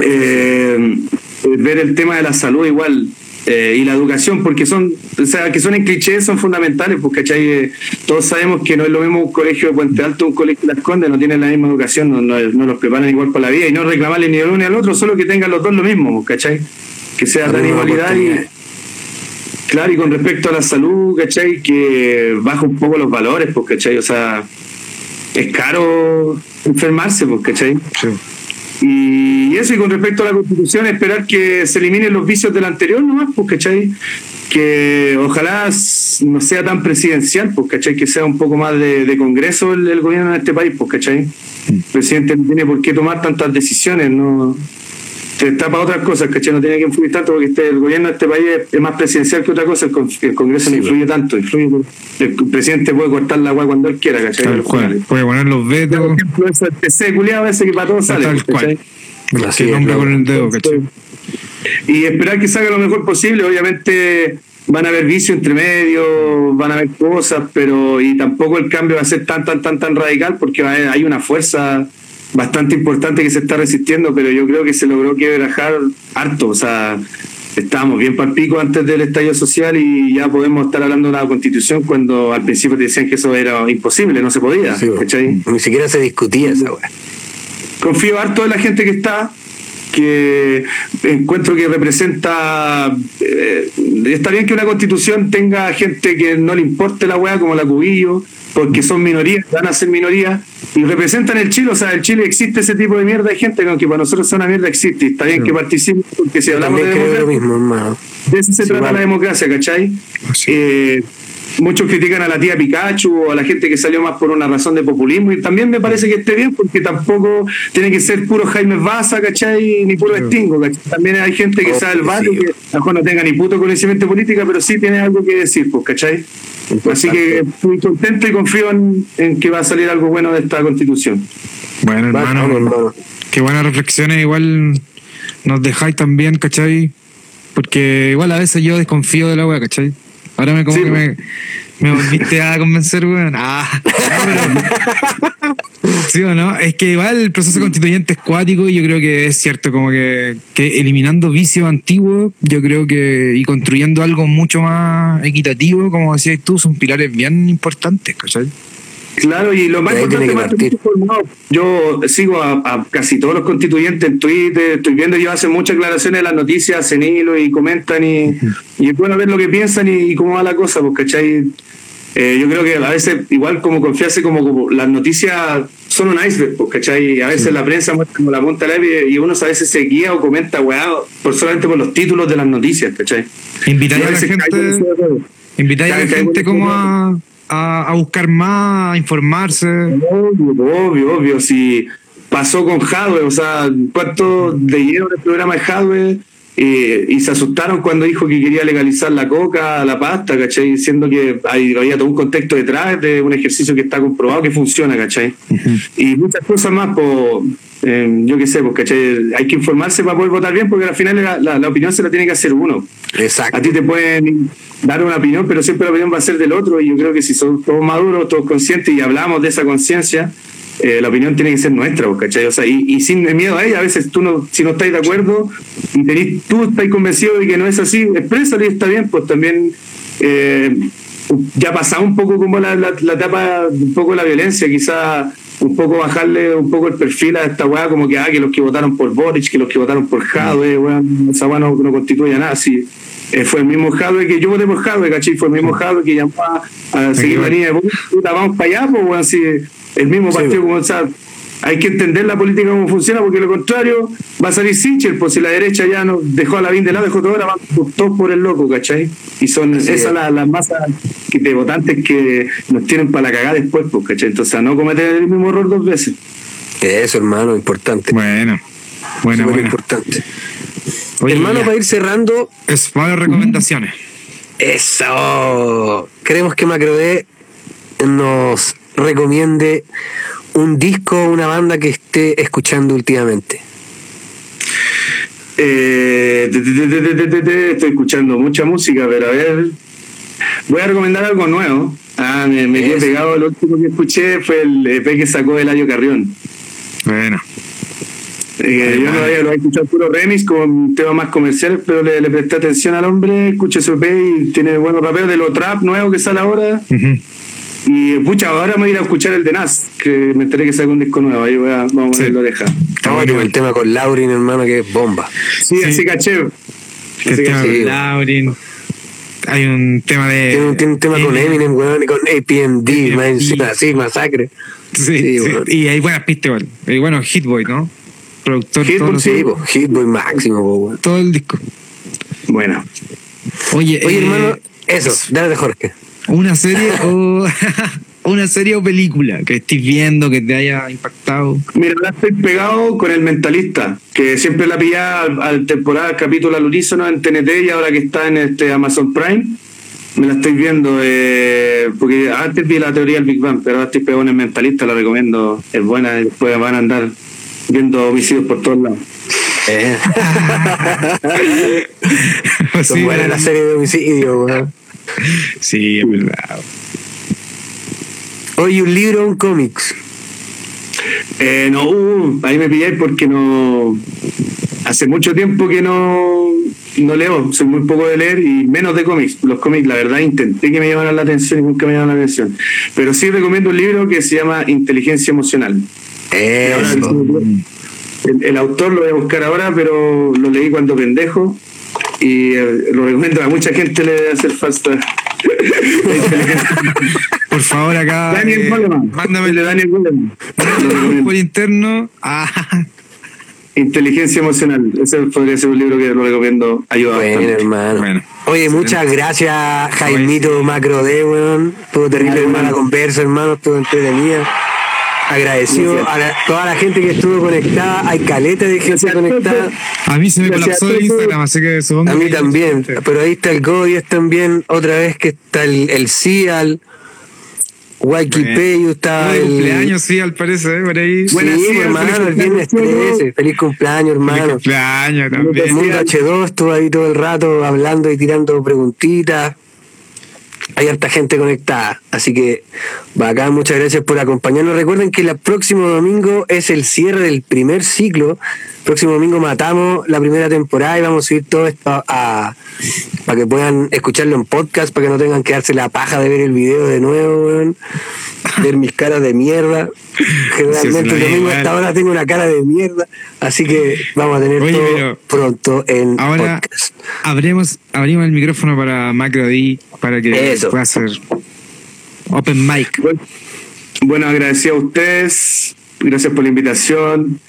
Eh, ver el tema de la salud igual eh, y la educación, porque son, o sea, que son en clichés, son fundamentales, ¿cachai? Eh, todos sabemos que no es lo mismo un colegio de Puente Alto, un colegio de Las Condes, no tienen la misma educación, no, no, no los preparan igual para la vida y no reclamarle ni al uno ni al otro, solo que tengan los dos lo mismo, pues, ¿cachai? Que sea tan misma igualdad y. Claro, y con respecto a la salud, ¿cachai? Que baja un poco los valores, pues, ¿cachai? O sea, es caro enfermarse, pues, ¿cachai? Y eso, y con respecto a la constitución, esperar que se eliminen los vicios del anterior nomás, pues, ¿cachai? que ojalá no sea tan presidencial, pues, ¿cachai? Que sea un poco más de, congreso el, gobierno en este país, pues, ¿cachai? El presidente no tiene por qué tomar tantas decisiones, no está para otras cosas, ¿cachai? No tiene que influir tanto porque este, el gobierno de este país es, más presidencial que otra cosa, el, Congreso no influye tanto, influye, el presidente puede cortar la agua cuando él quiera, ¿cachai? Tal cual, puede poner los vetos. Por ejemplo, ese PC culiado ese que para todos sale, Tal cual. Así nombre con el dedo, ¿cachai? Y esperar que salga lo mejor posible, obviamente van a haber vicios entre medio, van a haber cosas, pero y tampoco el cambio va a ser tan, tan, tan, tan radical porque hay una fuerza bastante importante que se está resistiendo, pero yo creo que se logró quebrajar harto, o sea, estábamos bien para pico antes del estallido social y ya podemos estar hablando de una constitución cuando al principio te decían que eso era imposible, no se podía. ni siquiera se discutía esa Confío harto en la gente que está, que encuentro que representa. Eh, está bien que una constitución tenga gente que no le importe la weá, como la Cubillo, porque son minorías, van a ser minorías, y representan el Chile. O sea, el Chile existe ese tipo de mierda de gente, aunque para nosotros es una mierda existe. Está bien que participen, porque si hablamos de democracia, de eso se trata la democracia, ¿cachai? Eh, muchos critican a la tía Pikachu o a la gente que salió más por una razón de populismo y también me parece que esté bien porque tampoco tiene que ser puro Jaime Baza, ¿cachai? Ni puro Extingo, También hay gente que oh, sabe el barrio que a lo mejor no tenga ni puto conocimiento política, pero sí tiene algo que decir, pues, ¿cachai? Así que estoy contento y confío en, que va a salir algo bueno de esta constitución. Bueno, hermano, qué buenas reflexiones igual nos dejáis también, ¿cachai? Porque igual a veces yo desconfío de la wea, ¿cachai? Ahora me como que me, me, volviste a convencer, weón. Ah, ¿Sí o no? Es que igual el proceso constituyente es cuático y yo creo que es cierto, como que, que eliminando vicios antiguos, yo creo que y construyendo algo mucho más equitativo, como decías tú, son pilares bien importantes, ¿cachai? Claro, y lo más importante es Yo sigo a, casi todos los constituyentes en Twitter, estoy viendo, ellos hacen muchas aclaraciones de las noticias, hilo y comentan, y, y es bueno ver lo que piensan y, cómo va la cosa, porque ¿cachai? Eh, yo creo que a veces, igual como confiarse, como, las noticias son un iceberg, pues, ¿cachai? A veces la prensa muestra como la punta leve y uno a veces se guía o comenta, weá, por solamente por los títulos de las noticias, ¿cachai? Invitar a, la gente, invitar a la gente como a a, buscar más, a informarse. Obvio, obvio, obvio. Si pasó con Jadwe, o sea, ¿cuánto leyeron el programa de Jadwe? Eh, y se asustaron cuando dijo que quería legalizar la coca, la pasta, ¿cachai? Diciendo que hay, había todo un contexto detrás de un ejercicio que está comprobado que funciona, ¿cachai? Y muchas cosas más, pues, yo qué sé, pues, ¿cachai? Hay que informarse para poder votar bien, porque al final la, la, opinión se la tiene que hacer uno. Exacto. A ti te pueden dar una opinión, pero siempre la opinión va a ser del otro, y yo creo que si son todos maduros, todos conscientes y hablamos de esa conciencia, eh, la opinión tiene que ser nuestra, pues, ¿cachai? O sea, y, sin miedo a ella, a veces tú no, si no estáis de acuerdo tenés, tú estás convencido de que no es así, exprésalo y está bien, pues también eh, ya pasado un poco como la, la, etapa, un poco la violencia, quizá un poco bajarle un poco el perfil a esta weá, como que, ah, que los que votaron por Boric, que los que votaron por Jadwe, weón, esa weá no, constituye nada, así. Eh, fue el mismo Jadwe que yo voté por Jadwe, ¿cachai? Fue el mismo Jadwe que llamó a, seguir la línea de puta, vamos para allá, pues, weón, así el mismo partido como o sea, hay que entender la política cómo funciona porque lo contrario va a salir Sincher, pues si la derecha ya nos dejó a la bien de lado, dejó todo, ahora van todos por el loco, ¿cachai? Y son esas las, masas de votantes que nos tienen para la cagada después, pues, ¿cachai? Entonces a no cometer el mismo error dos veces. Eso, hermano, importante. Bueno, bueno, bueno. importante. hermano, para ir cerrando. Es varias recomendaciones. Eso. Queremos que Macrode nos recomiende un disco o una banda que esté escuchando últimamente. Eh, estoy escuchando mucha música, pero a ver, voy a recomendar algo nuevo. Ah, me, me quedé pegado. Lo último que escuché fue el EP que sacó Eladio Carrión. Bueno. Eh, yo no había, lo había escuchado puro remix con temas más comerciales, pero le, presté atención al hombre, escuché su EP y tiene buenos rapeos de lo trap nuevo que sale ahora. Y pucha, ahora me voy a ir a escuchar el de Nas, que me enteré que saca un disco nuevo, ahí voy a, vamos a ver la oreja. Estamos con el tema con Laurin, hermano, que es bomba. Sí, así caché. El tema con Laurin. Hay un tema de. Tiene un, tiene un tema con Eminem, weón, y con APMD, más así, masacre. Sí, sí, y hay buenas pistas igual. Y bueno, Hitboy, ¿no? Productor. Hitboy, sí, Hitboy máximo, weón. Todo el disco. Bueno. Oye, Oye, eh, hermano, eso, dale de Jorge. Una serie o una serie o película que estés viendo que te haya impactado. Mira, ahora estoy pegado con el mentalista, que siempre la pillaba al, al temporada, al capítulo al unísono en TNT y ahora que está en este Amazon Prime, me la estoy viendo, eh, porque antes vi la teoría del Big Bang, pero ahora estoy pegado en el mentalista, la recomiendo, es buena, y después van a andar viendo homicidios por todos lados. Eh, son Sí, buenas las series de homicidio, weón. Sí, es verdad. Oye, un libro o un cómics. Eh, no, uh, ahí me pilláis porque no. Hace mucho tiempo que no, no leo, soy muy poco de leer y menos de cómics. Los cómics, la verdad, intenté que me llamaran la atención y nunca me llamaron la atención. Pero sí recomiendo un libro que se llama Inteligencia Emocional. Eso. El, el autor lo voy a buscar ahora, pero lo leí cuando pendejo y eh, lo recomiendo a mucha gente le debe hacer falta. Por favor, acá. Daniel eh, Goleman. mándame El de Daniel Goleman. Por interno. Ah, Inteligencia emocional. Ese podría ser un libro que lo recomiendo. Ayuda Bueno, bastante. hermano. Bueno. Oye, muchas gracias, Jaimito Macro D, weón. Estuvo terrible, Ay, hermano, conversa, hermano. Estuvo entretenida. Agradecido Gracias. a la- toda la gente que estuvo conectada. Hay caleta de gente Gracias, conectada. A mí se me Gracias, colapsó el. Instagram, así que supongo A mí que- también. Pero ahí está el Godies también. Otra vez que está el, el Cial. Wikipedia está el. cumpleaños, sí, al parecer, ¿eh? por ahí. Sí, Buenas, Cial, hermano, feliz el viernes cumpleaños. 13. Feliz cumpleaños, Feliz hermano. cumpleaños también. El Mundo H2 estuvo ahí todo el rato hablando y tirando preguntitas. Hay harta gente conectada, así que bacán, muchas gracias por acompañarnos. Recuerden que el próximo domingo es el cierre del primer ciclo. Próximo domingo matamos la primera temporada y vamos a subir todo esto a, para que puedan escucharlo en podcast, para que no tengan que darse la paja de ver el video de nuevo, weón. ver mis caras de mierda. Generalmente Sí, el domingo a igual. esta hora tengo una cara de mierda, así que vamos a tener Oye, todo pronto en Ahora podcast. abrimos, abrimos el micrófono para Macro D para que Eso. pueda hacer open mic. Bueno, bueno, agradecido a ustedes. Gracias por la invitación.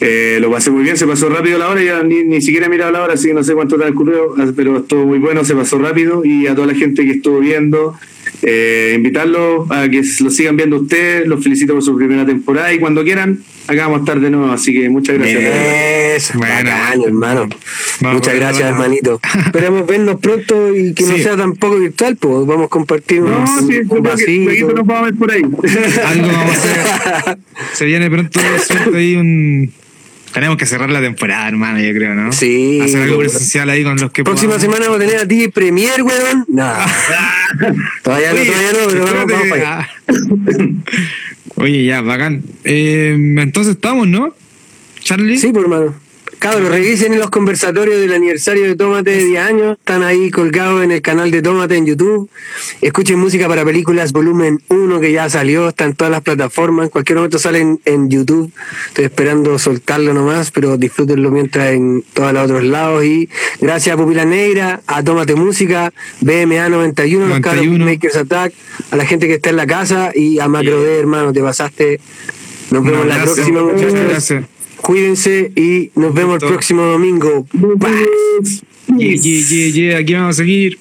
Eh, lo pasé muy bien, se pasó rápido la hora, ya ni, ni siquiera he mirado la hora, así que no sé cuánto transcurrió, pero estuvo muy bueno, se pasó rápido y a toda la gente que estuvo viendo, eh, invitarlos a que lo sigan viendo ustedes, los felicito por su primera temporada y cuando quieran, acá vamos a estar de nuevo, así que muchas gracias. Eso, Bueno. bacán, hermano. Vamos, Muchas gracias, bueno. hermanito. Esperemos vernos pronto y que no sea tampoco virtual, pues vamos a compartir No, un, sí, un vasito. nos vamos a ver por ahí. Algo vamos a hacer. Se viene pronto suelto ahí un. Tenemos que cerrar la temporada, hermano, yo creo, ¿no? Sí. Hacer algo presencial ahí con los que Próxima podamos. semana vamos a tener a ti Premier, weón. No. todavía no, todavía no, pero vamos, vamos para. Oye, ya, bacán. Eh, entonces estamos, ¿no? Charlie. Sí, pues hermano. Cabros, revisen los conversatorios del aniversario de Tómate de 10 años. Están ahí colgados en el canal de Tómate en YouTube. Escuchen música para películas volumen 1 que ya salió. Está en todas las plataformas. En cualquier momento sale en, en YouTube. Estoy esperando soltarlo nomás, pero disfrútenlo mientras en todos los otros lados. Y gracias a Pupila Negra, a Tómate Música, BMA 91, los cabros 91. Makers Attack, a la gente que está en la casa y a Macro D, hermano. Te pasaste. Nos vemos la abrazo. próxima, Muchas muchachos. gracias. Cuídense y nos vemos el próximo domingo. Bye. Yeah, yeah, yeah, yeah, aquí vamos a seguir.